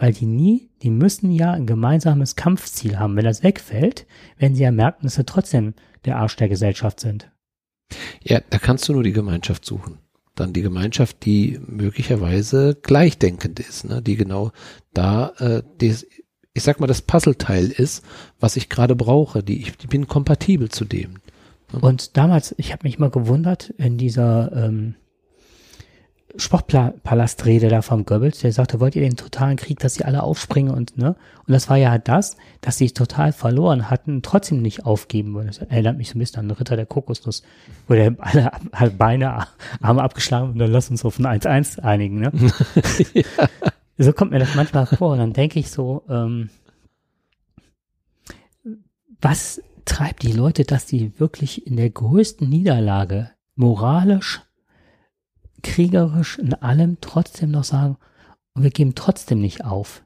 Speaker 1: weil die nie, die müssen ja ein gemeinsames Kampfziel haben. Wenn das wegfällt, werden sie ja merken, dass sie trotzdem der Arsch der Gesellschaft sind.
Speaker 2: Ja, da kannst du nur die Gemeinschaft suchen. Dann die Gemeinschaft, die möglicherweise gleichdenkend ist, ne? die genau da, äh, des, ich sag mal, das Puzzleteil ist, was ich gerade brauche. Die, ich die bin kompatibel zu dem.
Speaker 1: Ne? Und damals, ich habe mich mal gewundert, in dieser ähm, Sportpalastrede da vom Goebbels, der sagte, wollt ihr den totalen Krieg, dass sie alle aufspringen und, ne? Und das war ja das, dass sie total verloren hatten, trotzdem nicht aufgeben wollen. Das erinnert mich so ein bisschen an den Ritter der Kokosnuss, wo der alle halt Beine, Arme abgeschlagen und dann lass uns auf ein 1-1 einigen, ne? ja. so kommt mir das manchmal vor. Und dann denke ich so, ähm, was treibt die Leute, dass sie wirklich in der größten Niederlage moralisch, kriegerisch, in allem trotzdem noch sagen, und wir geben trotzdem nicht auf.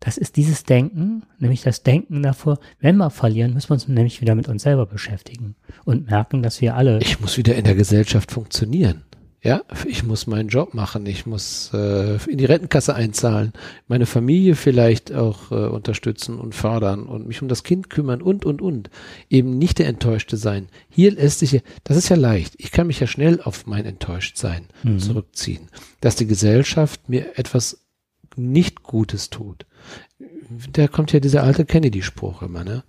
Speaker 1: Das ist dieses Denken, nämlich das Denken davor, wenn wir verlieren, müssen wir uns nämlich wieder mit uns selber beschäftigen und merken, dass wir alle.
Speaker 2: Ich muss wieder in der Gesellschaft funktionieren. Ja, ich muss meinen Job machen, ich muss äh, in die Rentenkasse einzahlen, meine Familie vielleicht auch äh, unterstützen und fördern und mich um das Kind kümmern und, und, und. Eben nicht der Enttäuschte sein. Hier lässt sich, das ist ja leicht. Ich kann mich ja schnell auf mein Enttäuschtsein mhm. zurückziehen. Dass die Gesellschaft mir etwas nicht Gutes tut. Da kommt ja dieser alte Kennedy-Spruch immer, ne?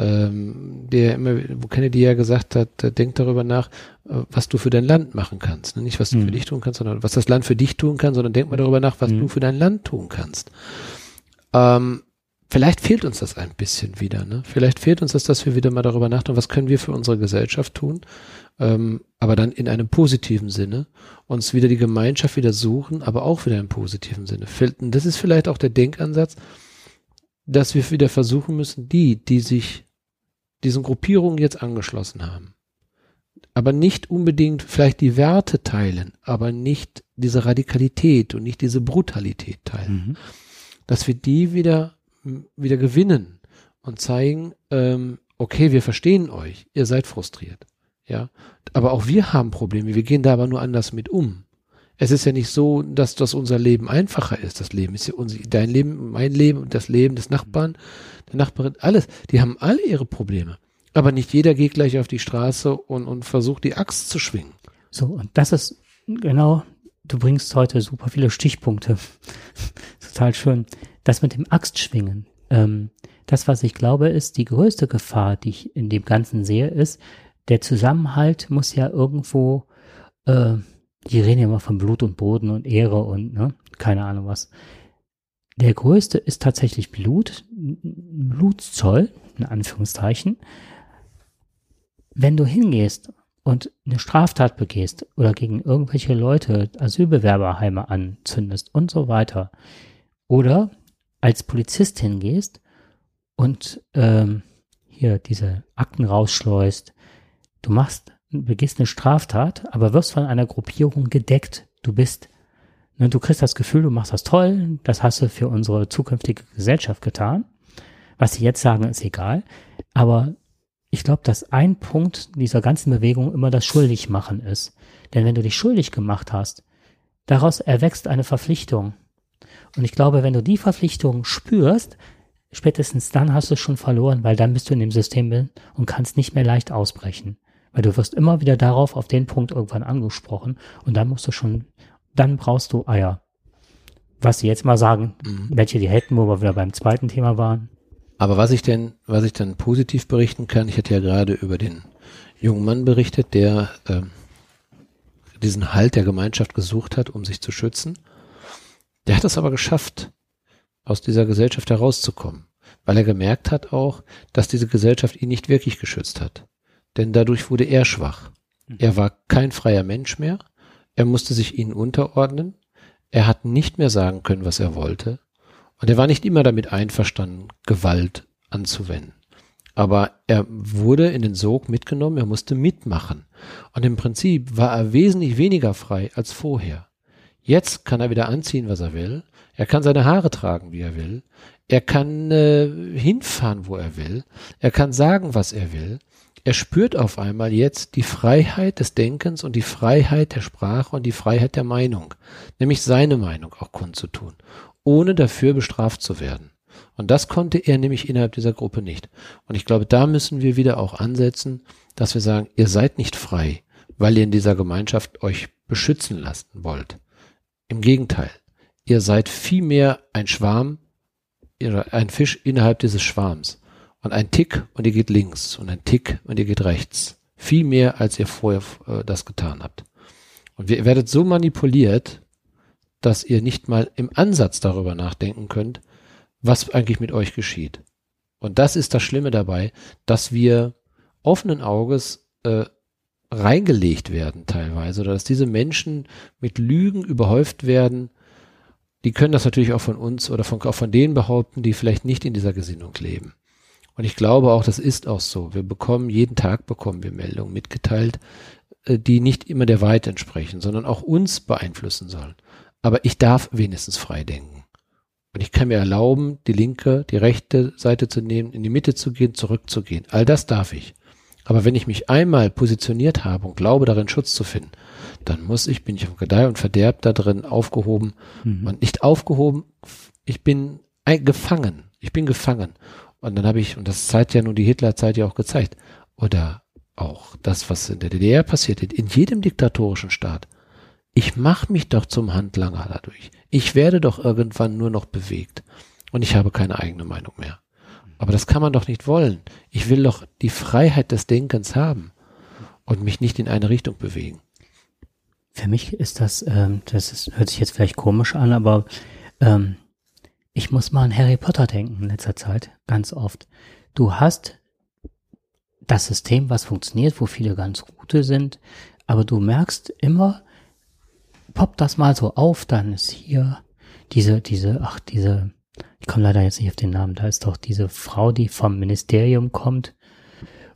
Speaker 2: Ähm, der immer, wo Kennedy ja gesagt hat, denk darüber nach, äh, was du für dein Land machen kannst. Ne? Nicht, was du mhm. für dich tun kannst, sondern was das Land für dich tun kann, sondern denk mal darüber nach, was mhm. du für dein Land tun kannst. Ähm, vielleicht fehlt uns das ein bisschen wieder. Ne? Vielleicht fehlt uns das, dass wir wieder mal darüber nachdenken, was können wir für unsere Gesellschaft tun, ähm, aber dann in einem positiven Sinne, uns wieder die Gemeinschaft wieder suchen, aber auch wieder im positiven Sinne. Das ist vielleicht auch der Denkansatz, dass wir wieder versuchen müssen, die, die sich diesen Gruppierungen jetzt angeschlossen haben, aber nicht unbedingt vielleicht die Werte teilen, aber nicht diese Radikalität und nicht diese Brutalität teilen, mhm. dass wir die wieder wieder gewinnen und zeigen, ähm, okay, wir verstehen euch, ihr seid frustriert, ja, aber auch wir haben Probleme, wir gehen da aber nur anders mit um. Es ist ja nicht so, dass das unser Leben einfacher ist. Das Leben ist ja unser, dein Leben, mein Leben und das Leben des Nachbarn, der Nachbarin, alles. Die haben alle ihre Probleme. Aber nicht jeder geht gleich auf die Straße und, und versucht die Axt zu schwingen.
Speaker 1: So, und das ist genau, du bringst heute super viele Stichpunkte. Total schön. Das mit dem Axtschwingen. Ähm, das, was ich glaube, ist die größte Gefahr, die ich in dem Ganzen sehe, ist, der Zusammenhalt muss ja irgendwo äh, die reden ja immer von Blut und Boden und Ehre und ne, keine Ahnung was. Der größte ist tatsächlich Blut, Blutzoll, in Anführungszeichen. Wenn du hingehst und eine Straftat begehst oder gegen irgendwelche Leute Asylbewerberheime anzündest und so weiter, oder als Polizist hingehst und ähm, hier diese Akten rausschleust, du machst begehst eine Straftat, aber wirst von einer Gruppierung gedeckt. Du bist, ne, du kriegst das Gefühl, du machst das toll, das hast du für unsere zukünftige Gesellschaft getan. Was sie jetzt sagen, ist egal. Aber ich glaube, dass ein Punkt dieser ganzen Bewegung immer das Schuldigmachen ist. Denn wenn du dich schuldig gemacht hast, daraus erwächst eine Verpflichtung. Und ich glaube, wenn du die Verpflichtung spürst, spätestens dann hast du es schon verloren, weil dann bist du in dem System und kannst nicht mehr leicht ausbrechen. Weil du wirst immer wieder darauf, auf den Punkt irgendwann angesprochen und dann musst du schon, dann brauchst du Eier. Was sie jetzt mal sagen, mhm. welche die hätten, wo wir wieder beim zweiten Thema waren.
Speaker 2: Aber was ich denn, was ich dann positiv berichten kann, ich hatte ja gerade über den jungen Mann berichtet, der äh, diesen Halt der Gemeinschaft gesucht hat, um sich zu schützen. Der hat es aber geschafft, aus dieser Gesellschaft herauszukommen, weil er gemerkt hat auch, dass diese Gesellschaft ihn nicht wirklich geschützt hat denn dadurch wurde er schwach. Mhm. Er war kein freier Mensch mehr, er musste sich ihnen unterordnen, er hat nicht mehr sagen können, was er wollte, und er war nicht immer damit einverstanden, Gewalt anzuwenden. Aber er wurde in den Sog mitgenommen, er musste mitmachen. Und im Prinzip war er wesentlich weniger frei als vorher. Jetzt kann er wieder anziehen, was er will. Er kann seine Haare tragen, wie er will. Er kann äh, hinfahren, wo er will. Er kann sagen, was er will er spürt auf einmal jetzt die Freiheit des Denkens und die Freiheit der Sprache und die Freiheit der Meinung, nämlich seine Meinung auch kundzutun, ohne dafür bestraft zu werden. Und das konnte er nämlich innerhalb dieser Gruppe nicht. Und ich glaube, da müssen wir wieder auch ansetzen, dass wir sagen, ihr seid nicht frei, weil ihr in dieser Gemeinschaft euch beschützen lassen wollt. Im Gegenteil, ihr seid vielmehr ein Schwarm, ein Fisch innerhalb dieses Schwarms. Und ein Tick und ihr geht links und ein Tick und ihr geht rechts. Viel mehr, als ihr vorher äh, das getan habt. Und ihr werdet so manipuliert, dass ihr nicht mal im Ansatz darüber nachdenken könnt, was eigentlich mit euch geschieht. Und das ist das Schlimme dabei, dass wir offenen Auges äh, reingelegt werden teilweise oder dass diese Menschen mit Lügen überhäuft werden die können das natürlich auch von uns oder von, auch von denen behaupten, die vielleicht nicht in dieser Gesinnung leben. Und ich glaube auch, das ist auch so. Wir bekommen, jeden Tag bekommen wir Meldungen mitgeteilt, äh, die nicht immer der Wahrheit entsprechen, sondern auch uns beeinflussen sollen. Aber ich darf wenigstens frei denken. Und ich kann mir erlauben, die linke, die rechte Seite zu nehmen, in die Mitte zu gehen, zurückzugehen. All das darf ich. Aber wenn ich mich einmal positioniert habe und glaube, darin Schutz zu finden, dann muss ich, bin ich auf Gedeih und Verderb da drin aufgehoben mhm. und nicht aufgehoben, ich bin gefangen. Ich bin gefangen. Und dann habe ich, und das zeigt ja nun die Hitlerzeit ja auch gezeigt, oder auch das, was in der DDR passiert, in jedem diktatorischen Staat. Ich mache mich doch zum Handlanger dadurch. Ich werde doch irgendwann nur noch bewegt. Und ich habe keine eigene Meinung mehr. Aber das kann man doch nicht wollen. Ich will doch die Freiheit des Denkens haben und mich nicht in eine Richtung bewegen.
Speaker 1: Für mich ist das, ähm, das ist, hört sich jetzt vielleicht komisch an, aber ähm, ich muss mal an Harry Potter denken in letzter Zeit, ganz oft. Du hast das System, was funktioniert, wo viele ganz gute sind, aber du merkst immer, poppt das mal so auf, dann ist hier diese, diese, ach, diese, ich komme leider jetzt nicht auf den Namen, da ist doch diese Frau, die vom Ministerium kommt,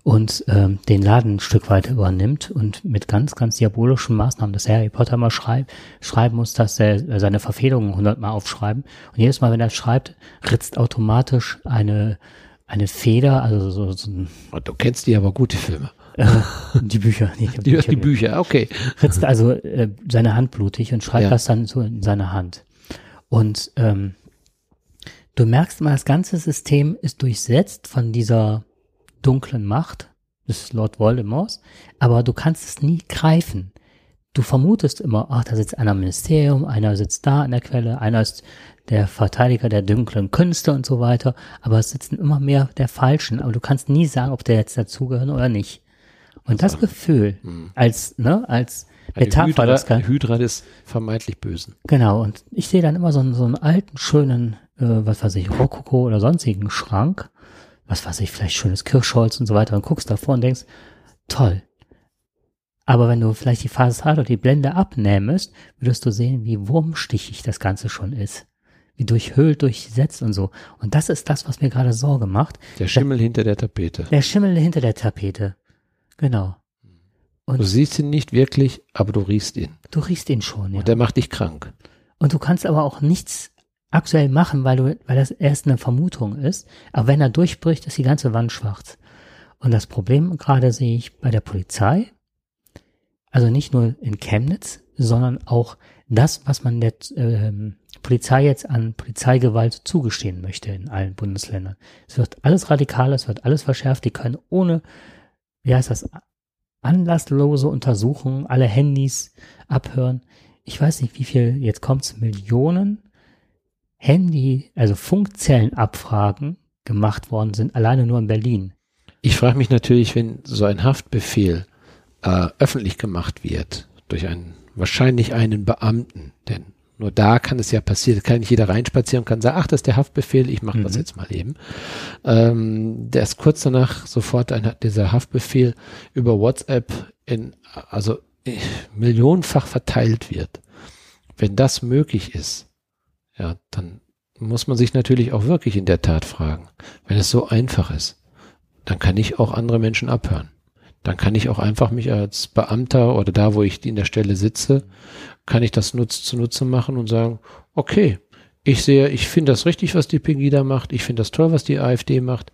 Speaker 1: und ähm, den Laden ein Stück weit übernimmt und mit ganz, ganz diabolischen Maßnahmen, dass Harry Potter mal schreib, schreiben muss, dass er seine Verfehlungen hundertmal aufschreiben. Und jedes Mal, wenn er schreibt, ritzt automatisch eine, eine Feder, also so, so ein,
Speaker 2: oh, Du kennst die aber gute Filme.
Speaker 1: Äh, die Bücher.
Speaker 2: Nee, die, Bücher, die Bücher, okay.
Speaker 1: Ritzt also äh, seine Hand blutig und schreibt ja. das dann so in seine Hand. Und ähm, du merkst mal, das ganze System ist durchsetzt von dieser dunklen Macht des Lord Voldemorts, aber du kannst es nie greifen. Du vermutest immer, ach, da sitzt einer im Ministerium, einer sitzt da an der Quelle, einer ist der Verteidiger der dunklen Künste und so weiter, aber es sitzen immer mehr der Falschen, aber du kannst nie sagen, ob der jetzt dazugehören oder nicht. Und das Gefühl, mhm. als, ne, als
Speaker 2: Metapher, Hydra, das kann, Hydra des vermeintlich Bösen.
Speaker 1: Genau, und ich sehe dann immer so einen, so einen alten, schönen, äh, was weiß ich, Rokoko oder sonstigen Schrank, was weiß ich, vielleicht schönes Kirschholz und so weiter und guckst davor und denkst, toll. Aber wenn du vielleicht die Fassade oder die Blende abnähmest, würdest du sehen, wie wurmstichig das Ganze schon ist. Wie durchhöhlt, durchsetzt und so. Und das ist das, was mir gerade Sorge macht.
Speaker 2: Der Schimmel der, hinter der Tapete.
Speaker 1: Der Schimmel hinter der Tapete. Genau.
Speaker 2: Und du siehst ihn nicht wirklich, aber du riechst ihn.
Speaker 1: Du riechst ihn schon,
Speaker 2: ja. Und der macht dich krank.
Speaker 1: Und du kannst aber auch nichts aktuell machen, weil, du, weil das erst eine Vermutung ist. Aber wenn er durchbricht, ist die ganze Wand schwarz. Und das Problem gerade sehe ich bei der Polizei, also nicht nur in Chemnitz, sondern auch das, was man der äh, Polizei jetzt an Polizeigewalt zugestehen möchte in allen Bundesländern. Es wird alles radikaler, es wird alles verschärft, die können ohne, wie heißt das, anlasslose Untersuchungen alle Handys abhören. Ich weiß nicht, wie viel, jetzt kommt's, Millionen Handy, also Funkzellenabfragen gemacht worden sind, alleine nur in Berlin.
Speaker 2: Ich frage mich natürlich, wenn so ein Haftbefehl äh, öffentlich gemacht wird durch einen wahrscheinlich einen Beamten, denn nur da kann es ja passieren, kann nicht jeder reinspazieren und kann sagen, ach, das ist der Haftbefehl, ich mache mhm. das jetzt mal eben. Ähm, der ist kurz danach sofort ein, dieser Haftbefehl über WhatsApp in, also äh, millionenfach verteilt wird. Wenn das möglich ist, ja, dann muss man sich natürlich auch wirklich in der Tat fragen, wenn es so einfach ist, dann kann ich auch andere Menschen abhören. Dann kann ich auch einfach mich als Beamter oder da, wo ich in der Stelle sitze, kann ich das nutz, zunutze machen und sagen, okay, ich sehe, ich finde das richtig, was die Pegida macht, ich finde das toll, was die AfD macht.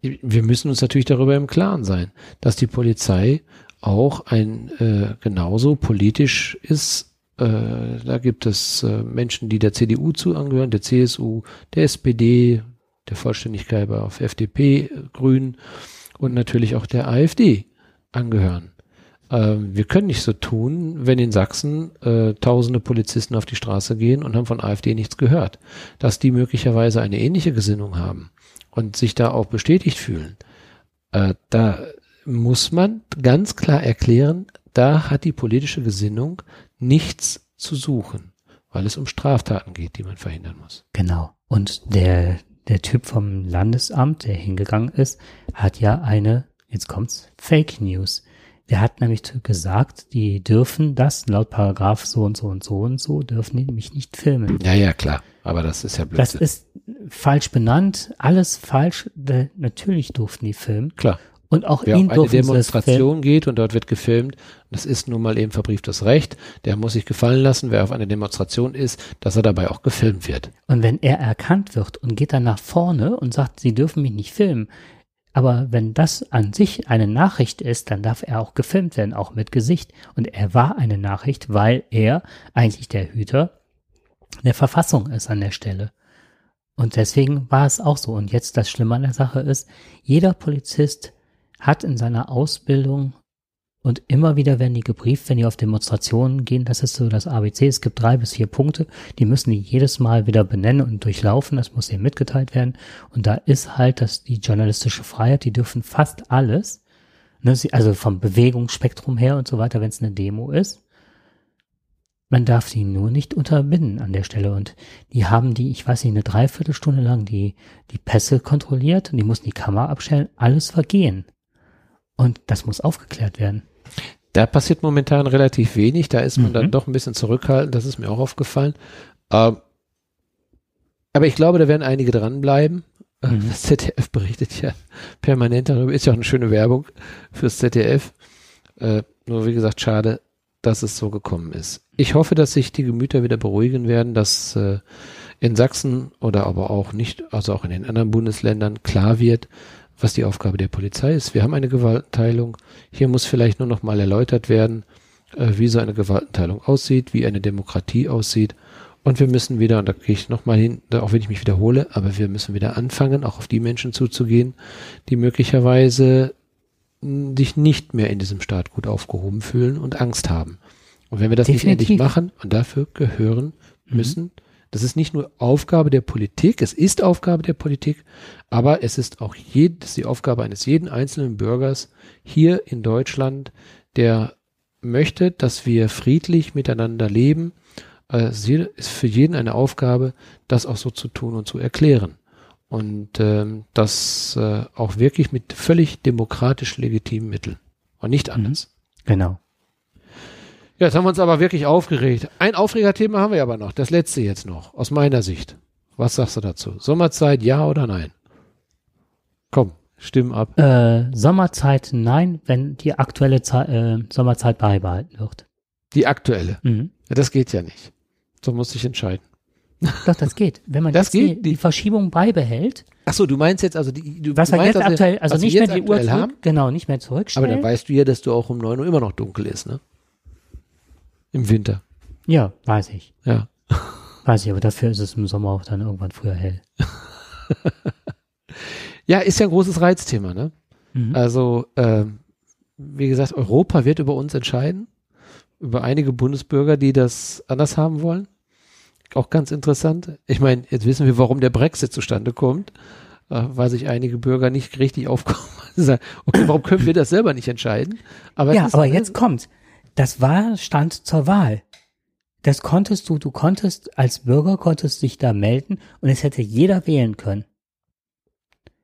Speaker 2: Wir müssen uns natürlich darüber im Klaren sein, dass die Polizei auch ein äh, genauso politisch ist äh, da gibt es äh, Menschen, die der CDU zu angehören, der CSU, der SPD, der Vollständigkeit auf FDP, Grünen und natürlich auch der AfD angehören. Ähm, wir können nicht so tun, wenn in Sachsen äh, tausende Polizisten auf die Straße gehen und haben von AfD nichts gehört. Dass die möglicherweise eine ähnliche Gesinnung haben und sich da auch bestätigt fühlen. Äh, da muss man ganz klar erklären, da hat die politische Gesinnung nichts zu suchen, weil es um Straftaten geht, die man verhindern muss.
Speaker 1: Genau. Und der, der Typ vom Landesamt, der hingegangen ist, hat ja eine, jetzt kommt's, Fake News Der hat nämlich gesagt, die dürfen das laut Paragraph so und so und so und so dürfen die mich nicht filmen.
Speaker 2: Ja, ja, klar. Aber das ist ja
Speaker 1: Blödsinn. Das ist falsch benannt, alles falsch. Natürlich durften die filmen.
Speaker 2: Klar.
Speaker 1: Und auch Wer ihn
Speaker 2: auf eine Demonstration geht und dort wird gefilmt, das ist nun mal eben verbrieftes Recht. Der muss sich gefallen lassen, wer auf einer Demonstration ist, dass er dabei auch gefilmt wird.
Speaker 1: Und wenn er erkannt wird und geht dann nach vorne und sagt, sie dürfen mich nicht filmen, aber wenn das an sich eine Nachricht ist, dann darf er auch gefilmt werden, auch mit Gesicht. Und er war eine Nachricht, weil er eigentlich der Hüter der Verfassung ist an der Stelle. Und deswegen war es auch so. Und jetzt das Schlimme an der Sache ist, jeder Polizist hat in seiner Ausbildung und immer wieder werden die gebrieft, wenn die auf Demonstrationen gehen. Das ist so das ABC. Es gibt drei bis vier Punkte. Die müssen die jedes Mal wieder benennen und durchlaufen. Das muss ihnen mitgeteilt werden. Und da ist halt dass die journalistische Freiheit. Die dürfen fast alles. Ne, also vom Bewegungsspektrum her und so weiter, wenn es eine Demo ist. Man darf die nur nicht unterbinden an der Stelle. Und die haben die, ich weiß nicht, eine Dreiviertelstunde lang die, die Pässe kontrolliert und die mussten die Kamera abstellen. Alles vergehen. Und das muss aufgeklärt werden.
Speaker 2: Da passiert momentan relativ wenig. Da ist man mhm. dann doch ein bisschen zurückhaltend. Das ist mir auch aufgefallen. Ähm, aber ich glaube, da werden einige dranbleiben. Äh, mhm. Das ZDF berichtet ja permanent darüber. Ist ja auch eine schöne Werbung fürs ZDF. Äh, nur wie gesagt, schade, dass es so gekommen ist. Ich hoffe, dass sich die Gemüter wieder beruhigen werden, dass äh, in Sachsen oder aber auch nicht, also auch in den anderen Bundesländern klar wird, was die Aufgabe der Polizei ist. Wir haben eine Gewaltenteilung. Hier muss vielleicht nur noch mal erläutert werden, äh, wie so eine Gewaltenteilung aussieht, wie eine Demokratie aussieht. Und wir müssen wieder, und da gehe ich nochmal hin, auch wenn ich mich wiederhole, aber wir müssen wieder anfangen, auch auf die Menschen zuzugehen, die möglicherweise sich nicht mehr in diesem Staat gut aufgehoben fühlen und Angst haben. Und wenn wir das Definitiv. nicht endlich machen, und dafür gehören müssen, mhm. Das ist nicht nur Aufgabe der Politik, es ist Aufgabe der Politik, aber es ist auch jedes, die Aufgabe eines jeden einzelnen Bürgers hier in Deutschland, der möchte, dass wir friedlich miteinander leben. Äh, es ist für jeden eine Aufgabe, das auch so zu tun und zu erklären. Und ähm, das äh, auch wirklich mit völlig demokratisch legitimen Mitteln. Und nicht mhm. anders.
Speaker 1: Genau.
Speaker 2: Ja, jetzt haben wir uns aber wirklich aufgeregt. Ein Aufregerthema haben wir aber noch. Das letzte jetzt noch, aus meiner Sicht. Was sagst du dazu? Sommerzeit, ja oder nein? Komm, stimm ab.
Speaker 1: Äh, Sommerzeit nein, wenn die aktuelle Ze äh, Sommerzeit beibehalten wird.
Speaker 2: Die aktuelle? Mhm. Ja, das geht ja nicht. So muss ich entscheiden.
Speaker 1: Doch, das geht. Wenn man
Speaker 2: das geht?
Speaker 1: Die, die Verschiebung beibehält.
Speaker 2: Ach so, du meinst jetzt also die, du,
Speaker 1: was
Speaker 2: du
Speaker 1: meinst, jetzt aktuell, also nicht mehr die Uhr zurück,
Speaker 2: haben?
Speaker 1: genau, nicht mehr zurückstellen.
Speaker 2: Aber dann weißt du ja, dass du auch um neun Uhr immer noch dunkel ist, ne? Im Winter.
Speaker 1: Ja, weiß ich.
Speaker 2: Ja.
Speaker 1: Weiß ich, aber dafür ist es im Sommer auch dann irgendwann früher hell.
Speaker 2: Ja, ist ja ein großes Reizthema, ne? Mhm. Also, ähm, wie gesagt, Europa wird über uns entscheiden, über einige Bundesbürger, die das anders haben wollen. Auch ganz interessant. Ich meine, jetzt wissen wir, warum der Brexit zustande kommt, äh, weil sich einige Bürger nicht richtig aufkommen. okay, warum können wir das selber nicht entscheiden?
Speaker 1: Aber ja, aber jetzt kommt. Das war Stand zur Wahl. Das konntest du, du konntest als Bürger konntest dich da melden und es hätte jeder wählen können.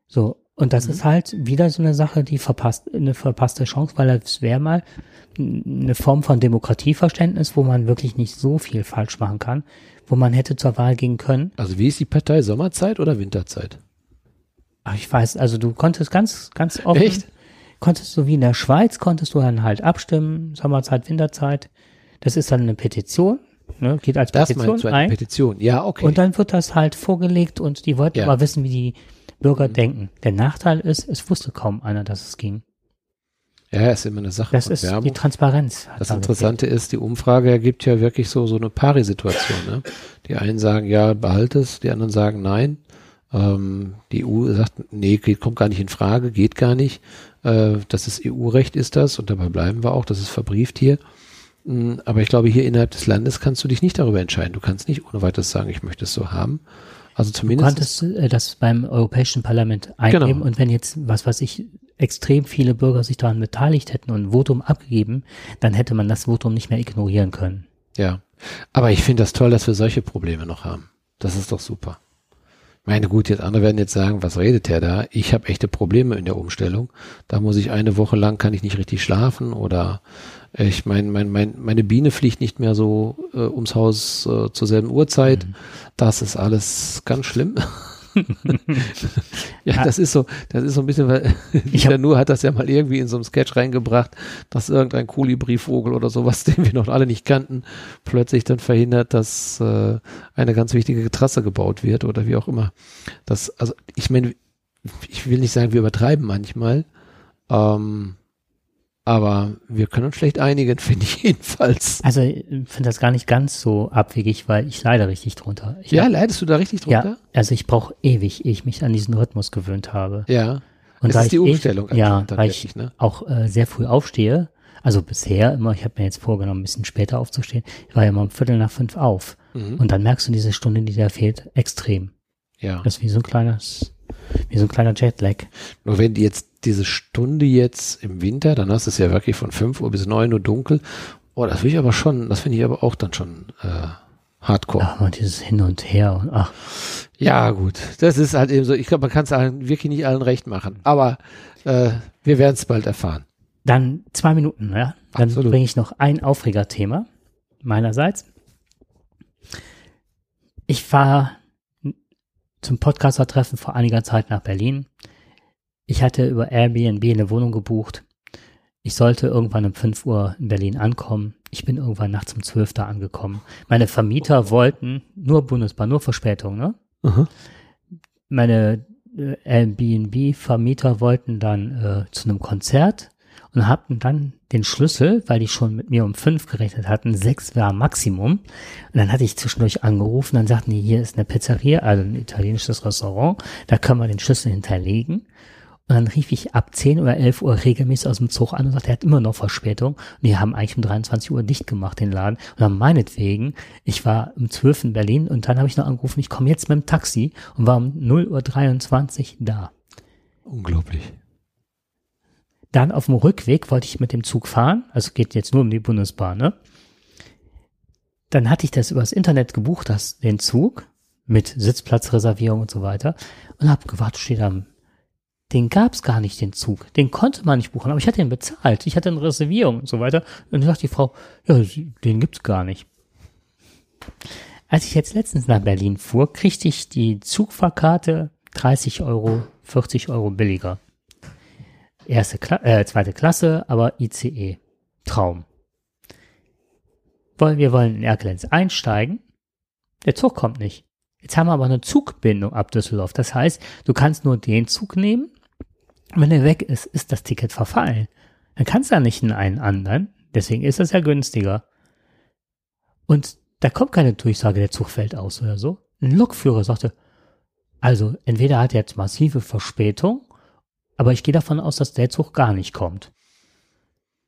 Speaker 1: So, und das mhm. ist halt wieder so eine Sache, die verpasst, eine verpasste Chance, weil es wäre mal eine Form von Demokratieverständnis, wo man wirklich nicht so viel falsch machen kann, wo man hätte zur Wahl gehen können.
Speaker 2: Also wie ist die Partei Sommerzeit oder Winterzeit?
Speaker 1: Ach, ich weiß, also du konntest ganz, ganz offen,
Speaker 2: Echt?
Speaker 1: Konntest du wie in der Schweiz, konntest du dann halt abstimmen, Sommerzeit, Winterzeit. Das ist dann eine Petition, ne, geht als
Speaker 2: das
Speaker 1: Petition
Speaker 2: du, eine ein. Petition, ja, okay.
Speaker 1: Und dann wird das halt vorgelegt und die wollten ja. aber wissen, wie die Bürger mhm. denken. Der Nachteil ist, es wusste kaum einer, dass es ging.
Speaker 2: Ja, ist immer eine Sache
Speaker 1: das ist Werbung. die Transparenz.
Speaker 2: Das Interessante ist, die Umfrage ergibt ja wirklich so, so eine Pari-Situation. Ne? Die einen sagen, ja, behalte es, die anderen sagen, nein. Ähm, die EU sagt, nee, geht, kommt gar nicht in Frage, geht gar nicht. Äh, das ist EU-Recht ist das und dabei bleiben wir auch, das ist verbrieft hier. Mm, aber ich glaube, hier innerhalb des Landes kannst du dich nicht darüber entscheiden. Du kannst nicht ohne weiteres sagen, ich möchte es so haben. Also zumindest.
Speaker 1: Du konntest äh, das beim Europäischen Parlament eingeben genau. und wenn jetzt, was weiß ich, extrem viele Bürger sich daran beteiligt hätten und ein Votum abgegeben, dann hätte man das Votum nicht mehr ignorieren können.
Speaker 2: Ja. Aber ich finde das toll, dass wir solche Probleme noch haben. Das ist doch super. Meine gut, jetzt andere werden jetzt sagen, was redet der da? Ich habe echte Probleme in der Umstellung. Da muss ich eine Woche lang kann ich nicht richtig schlafen oder ich meine, mein, mein, meine Biene fliegt nicht mehr so äh, ums Haus äh, zur selben Uhrzeit. Mhm. Das ist alles ganz schlimm. ja, das ist so, das ist so ein bisschen, weil hab, nur hat das ja mal irgendwie in so einem Sketch reingebracht, dass irgendein Kolibrivogel oder sowas, den wir noch alle nicht kannten, plötzlich dann verhindert, dass äh, eine ganz wichtige Trasse gebaut wird oder wie auch immer. Das, also ich meine, ich will nicht sagen, wir übertreiben manchmal, ähm, aber wir können uns schlecht einigen, finde ich jedenfalls.
Speaker 1: Also ich finde das gar nicht ganz so abwegig, weil ich leide richtig drunter. Ich
Speaker 2: ja, hab, leidest du da richtig drunter?
Speaker 1: Ja, also ich brauche ewig, ehe ich mich an diesen Rhythmus gewöhnt habe.
Speaker 2: Ja.
Speaker 1: Und
Speaker 2: das ist die Umstellung.
Speaker 1: Ich, ja, weil ich ne? auch äh, sehr früh aufstehe. Also bisher immer, ich habe mir jetzt vorgenommen, ein bisschen später aufzustehen. Ich war ja immer um Viertel nach fünf auf. Mhm. Und dann merkst du diese Stunde, die da fehlt, extrem.
Speaker 2: Ja.
Speaker 1: Das ist wie so ein kleines, wie so ein kleiner Jetlag.
Speaker 2: Nur wenn die jetzt diese Stunde jetzt im Winter, dann hast du es ja wirklich von 5 Uhr bis 9 Uhr dunkel. Oh, das will ich aber schon, das finde ich aber auch dann schon äh, hardcore.
Speaker 1: Ja, und dieses Hin und Her und ach.
Speaker 2: Ja, gut. Das ist halt eben so, ich glaube, man kann es wirklich nicht allen recht machen. Aber äh, wir werden es bald erfahren.
Speaker 1: Dann zwei Minuten, ja. Dann bringe ich noch ein Aufregerthema meinerseits. Ich war zum Podcaster-Treffen vor einiger Zeit nach Berlin ich hatte über Airbnb eine Wohnung gebucht. Ich sollte irgendwann um 5 Uhr in Berlin ankommen. Ich bin irgendwann nachts um 12 da angekommen. Meine Vermieter wollten nur Bundesbahn, nur Verspätung, ne?
Speaker 2: Aha.
Speaker 1: Meine äh, Airbnb-Vermieter wollten dann äh, zu einem Konzert und hatten dann den Schlüssel, weil die schon mit mir um fünf gerechnet hatten, sechs war Maximum. Und dann hatte ich zwischendurch angerufen, dann sagten die, hier ist eine Pizzeria, also ein italienisches Restaurant, da können wir den Schlüssel hinterlegen. Und dann rief ich ab 10 oder 11 Uhr regelmäßig aus dem Zug an und sagte, er hat immer noch Verspätung. Und die haben eigentlich um 23 Uhr dicht gemacht, den Laden. Und dann meinetwegen, ich war um 12 in Berlin und dann habe ich noch angerufen, ich komme jetzt mit dem Taxi und war um 0 Uhr 23 da.
Speaker 2: Unglaublich.
Speaker 1: Dann auf dem Rückweg wollte ich mit dem Zug fahren, also geht jetzt nur um die Bundesbahn, ne? Dann hatte ich das übers Internet gebucht, das, den Zug, mit Sitzplatzreservierung und so weiter, und habe gewartet, steht am den gab's gar nicht, den Zug. Den konnte man nicht buchen, aber ich hatte ihn bezahlt. Ich hatte eine Reservierung und so weiter. Und dann sagt die Frau, ja, den gibt's gar nicht. Als ich jetzt letztens nach Berlin fuhr, kriegte ich die Zugfahrkarte 30 Euro, 40 Euro billiger. Erste, Kla äh, zweite Klasse, aber ICE. Traum. Wir wollen in Erkelenz einsteigen. Der Zug kommt nicht. Jetzt haben wir aber eine Zugbindung ab Düsseldorf. Das heißt, du kannst nur den Zug nehmen wenn er weg ist, ist das Ticket verfallen. Dann kannst du ja nicht in einen anderen. Deswegen ist das ja günstiger. Und da kommt keine Durchsage, der Zug fällt aus oder so. Ein Lokführer sagte, also entweder hat er jetzt massive Verspätung, aber ich gehe davon aus, dass der Zug gar nicht kommt.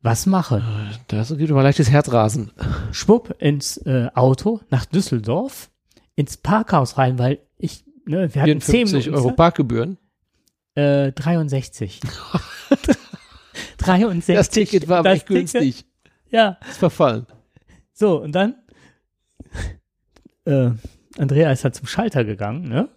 Speaker 1: Was mache?
Speaker 2: Das gibt aber leichtes Herzrasen.
Speaker 1: Schwupp ins äh, Auto nach Düsseldorf, ins Parkhaus rein, weil ich, ne, wir hatten
Speaker 2: 10 Euro Parkgebühren.
Speaker 1: Äh, 63. 63.
Speaker 2: Das Ticket war aber echt günstig.
Speaker 1: Ja.
Speaker 2: Ist verfallen.
Speaker 1: So, und dann äh, Andrea ist halt zum Schalter gegangen, ne?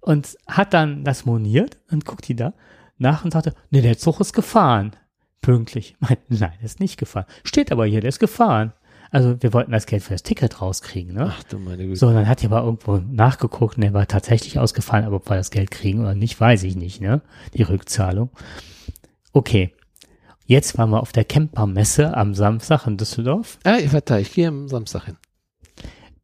Speaker 1: Und hat dann das moniert und guckt die da nach und sagte, nee, der Zug ist gefahren. Pünktlich. Nein, der ist nicht gefahren. Steht aber hier, der ist gefahren. Also wir wollten das Geld für das Ticket rauskriegen, ne?
Speaker 2: Ach du meine Güte.
Speaker 1: So, dann hat die aber irgendwo nachgeguckt und der war tatsächlich ausgefallen, aber ob wir das Geld kriegen oder nicht, weiß ich nicht, ne? Die Rückzahlung. Okay. Jetzt waren wir auf der Campermesse am Samstag in Düsseldorf.
Speaker 2: Ah, ich warte, ich gehe am Samstag hin.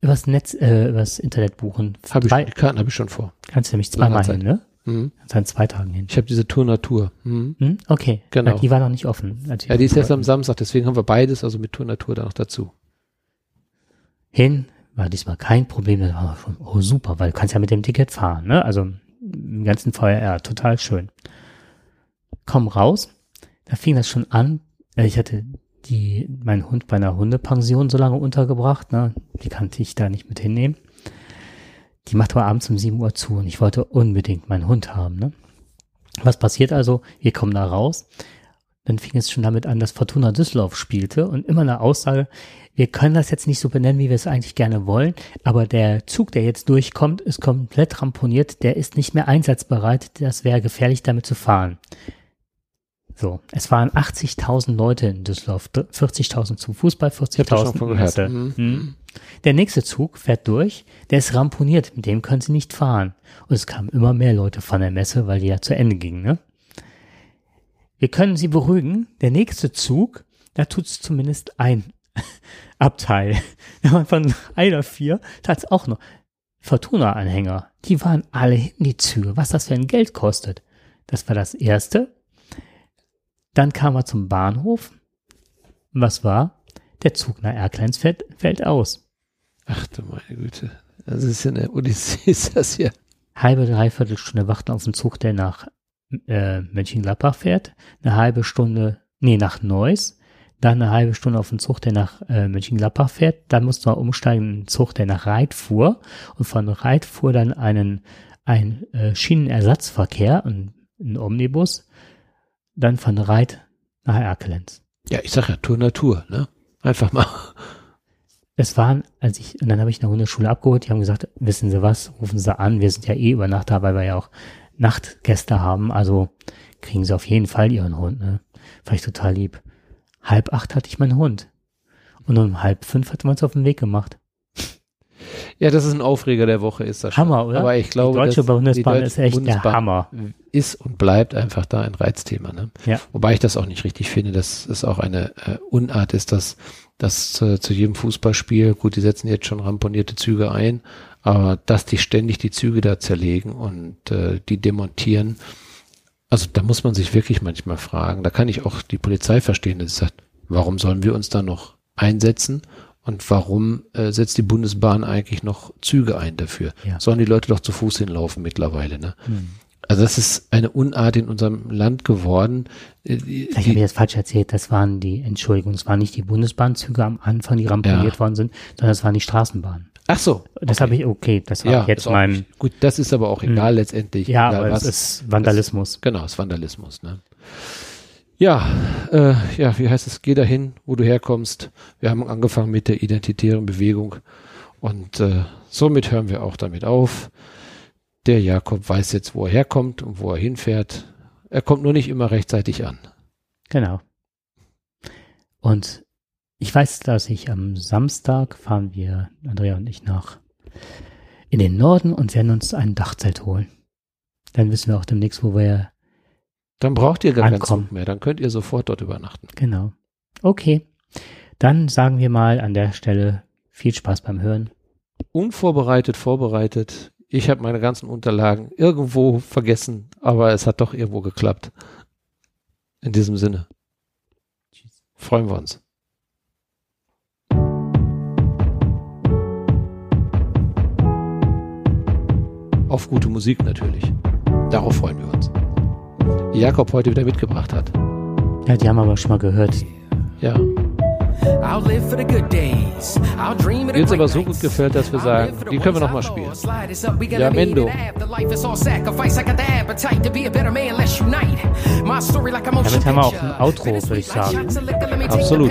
Speaker 1: Übers Netz, äh, übers Internet buchen.
Speaker 2: Hab ich, die Karten habe ich schon vor.
Speaker 1: Kannst du nämlich zweimal hin, ne? Mhm. Dann zwei Tagen hin.
Speaker 2: Ich habe diese Tour Natur.
Speaker 1: Mhm. Mhm, okay.
Speaker 2: Genau.
Speaker 1: Die war noch nicht offen.
Speaker 2: Ja, die ist erst am Samstag, deswegen haben wir beides, also mit Tour Natur da noch dazu.
Speaker 1: Hin, war diesmal kein Problem. Das war schon, oh super, weil du kannst ja mit dem Ticket fahren, ne? Also im ganzen VR, total schön. Komm raus, da fing das schon an. Äh, ich hatte die, meinen Hund bei einer Hundepension so lange untergebracht, ne? Die kannte ich da nicht mit hinnehmen. Die macht aber abends um 7 Uhr zu und ich wollte unbedingt meinen Hund haben. Ne? Was passiert also? Wir kommen da raus. dann fing es schon damit an, dass Fortuna Düsseldorf spielte und immer eine Aussage, wir können das jetzt nicht so benennen, wie wir es eigentlich gerne wollen, aber der Zug, der jetzt durchkommt, ist komplett ramponiert, der ist nicht mehr einsatzbereit, das wäre gefährlich damit zu fahren. So, es waren 80.000 Leute in Düsseldorf, 40.000 zum Fußball, 40.000 Messe. Mhm. Mhm. Der nächste Zug fährt durch, der ist ramponiert, mit dem können sie nicht fahren. Und es kamen immer mehr Leute von der Messe, weil die ja zu Ende ging, ne? Wir können sie beruhigen, der nächste Zug, da tut es zumindest ein Abteil. Von einer vier tat es auch noch. Fortuna-Anhänger, die waren alle hinten die Züge, was das für ein Geld kostet. Das war das erste. Dann kam er zum Bahnhof. Was war? Der Zug nach Erkleins fällt, fällt aus.
Speaker 2: Ach du meine Güte. Das ist ja eine Odyssee, ist das hier.
Speaker 1: Halbe, dreiviertel Stunde warten auf den Zug, der nach äh, Mönchengladbach fährt. Eine halbe Stunde, nee, nach Neuss dann eine halbe Stunde auf den Zug, der nach äh, Mönchengladbach fährt. Dann musst du umsteigen in den Zug, der nach Reit fuhr. Und von Reit fuhr dann einen, ein äh, Schienenersatzverkehr, ein, ein Omnibus. Dann von Reit nach Erkelenz.
Speaker 2: Ja, ich sag ja Tour Natur, ne? Einfach mal.
Speaker 1: Es waren, als ich, und dann habe ich eine Hundeschule abgeholt, die haben gesagt, wissen Sie was, rufen Sie an, wir sind ja eh über Nacht da, weil wir ja auch Nachtgäste haben, also kriegen Sie auf jeden Fall Ihren Hund, ne? Fand ich total lieb halb acht hatte ich meinen Hund. Und um halb fünf hat man es auf den Weg gemacht.
Speaker 2: Ja, das ist ein Aufreger der Woche, ist das
Speaker 1: schon. Hammer, oder?
Speaker 2: Aber ich glaube,
Speaker 1: die deutsche Bundesbahn ist echt Bundesbahn der Hammer.
Speaker 2: Ist und bleibt einfach da ein Reizthema. Ne?
Speaker 1: Ja.
Speaker 2: Wobei ich das auch nicht richtig finde, dass es auch eine äh, Unart ist, dass dass äh, zu jedem Fußballspiel, gut, die setzen jetzt schon ramponierte Züge ein, aber dass die ständig die Züge da zerlegen und äh, die demontieren, also da muss man sich wirklich manchmal fragen. Da kann ich auch die Polizei verstehen, dass sie sagt, warum sollen wir uns da noch einsetzen? Und warum äh, setzt die Bundesbahn eigentlich noch Züge ein dafür? Ja. Sollen die Leute doch zu Fuß hinlaufen mittlerweile, ne? Hm. Also das ist eine Unart in unserem Land geworden.
Speaker 1: Äh, Vielleicht habe ich jetzt falsch erzählt. Das waren die, Entschuldigung, es waren nicht die Bundesbahnzüge am Anfang, die ramponiert ja. worden sind, sondern es waren die Straßenbahnen.
Speaker 2: Ach so.
Speaker 1: Das okay. habe ich, okay, das war ja, jetzt mein.
Speaker 2: Gut, das ist aber auch egal mh. letztendlich.
Speaker 1: Ja,
Speaker 2: egal
Speaker 1: aber was. es ist Vandalismus.
Speaker 2: Das, genau, es ist Vandalismus, ne? Ja, äh, ja, wie heißt es? Geh dahin, wo du herkommst. Wir haben angefangen mit der identitären Bewegung und äh, somit hören wir auch damit auf. Der Jakob weiß jetzt, wo er herkommt und wo er hinfährt. Er kommt nur nicht immer rechtzeitig an.
Speaker 1: Genau. Und ich weiß, dass ich am Samstag fahren wir, Andrea und ich, nach in den Norden und werden uns ein Dachzelt holen. Dann wissen wir auch demnächst, wo wir
Speaker 2: Dann braucht ihr gar keinen Zug mehr. Dann könnt ihr sofort dort übernachten.
Speaker 1: Genau. Okay. Dann sagen wir mal an der Stelle viel Spaß beim Hören.
Speaker 2: Unvorbereitet, vorbereitet. Ich habe meine ganzen Unterlagen irgendwo vergessen, aber es hat doch irgendwo geklappt. In diesem Sinne. Freuen wir uns. auf gute Musik natürlich. Darauf freuen wir uns. Die Jakob heute wieder mitgebracht hat.
Speaker 1: Ja, die haben aber schon mal gehört.
Speaker 2: Ja. Mir uns aber so gut gefällt, dass wir sagen, die können wir noch mal spielen. Ja, Mendo.
Speaker 1: Damit haben wir auch ein Outro, würde ich sagen.
Speaker 2: Absolut.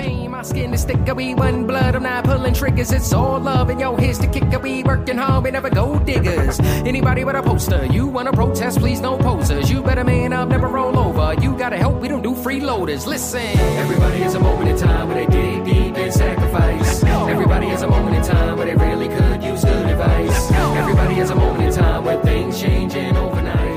Speaker 2: Anybody but a poster, you wanna protest, please no posers. You better man up, never roll over. You gotta help, we don't do freeloaders. Listen, everybody has a moment in time where they dig deep, in sacrifice.
Speaker 3: Everybody has a moment in time, where they really could use good advice. Everybody has a moment in time where things changing overnight.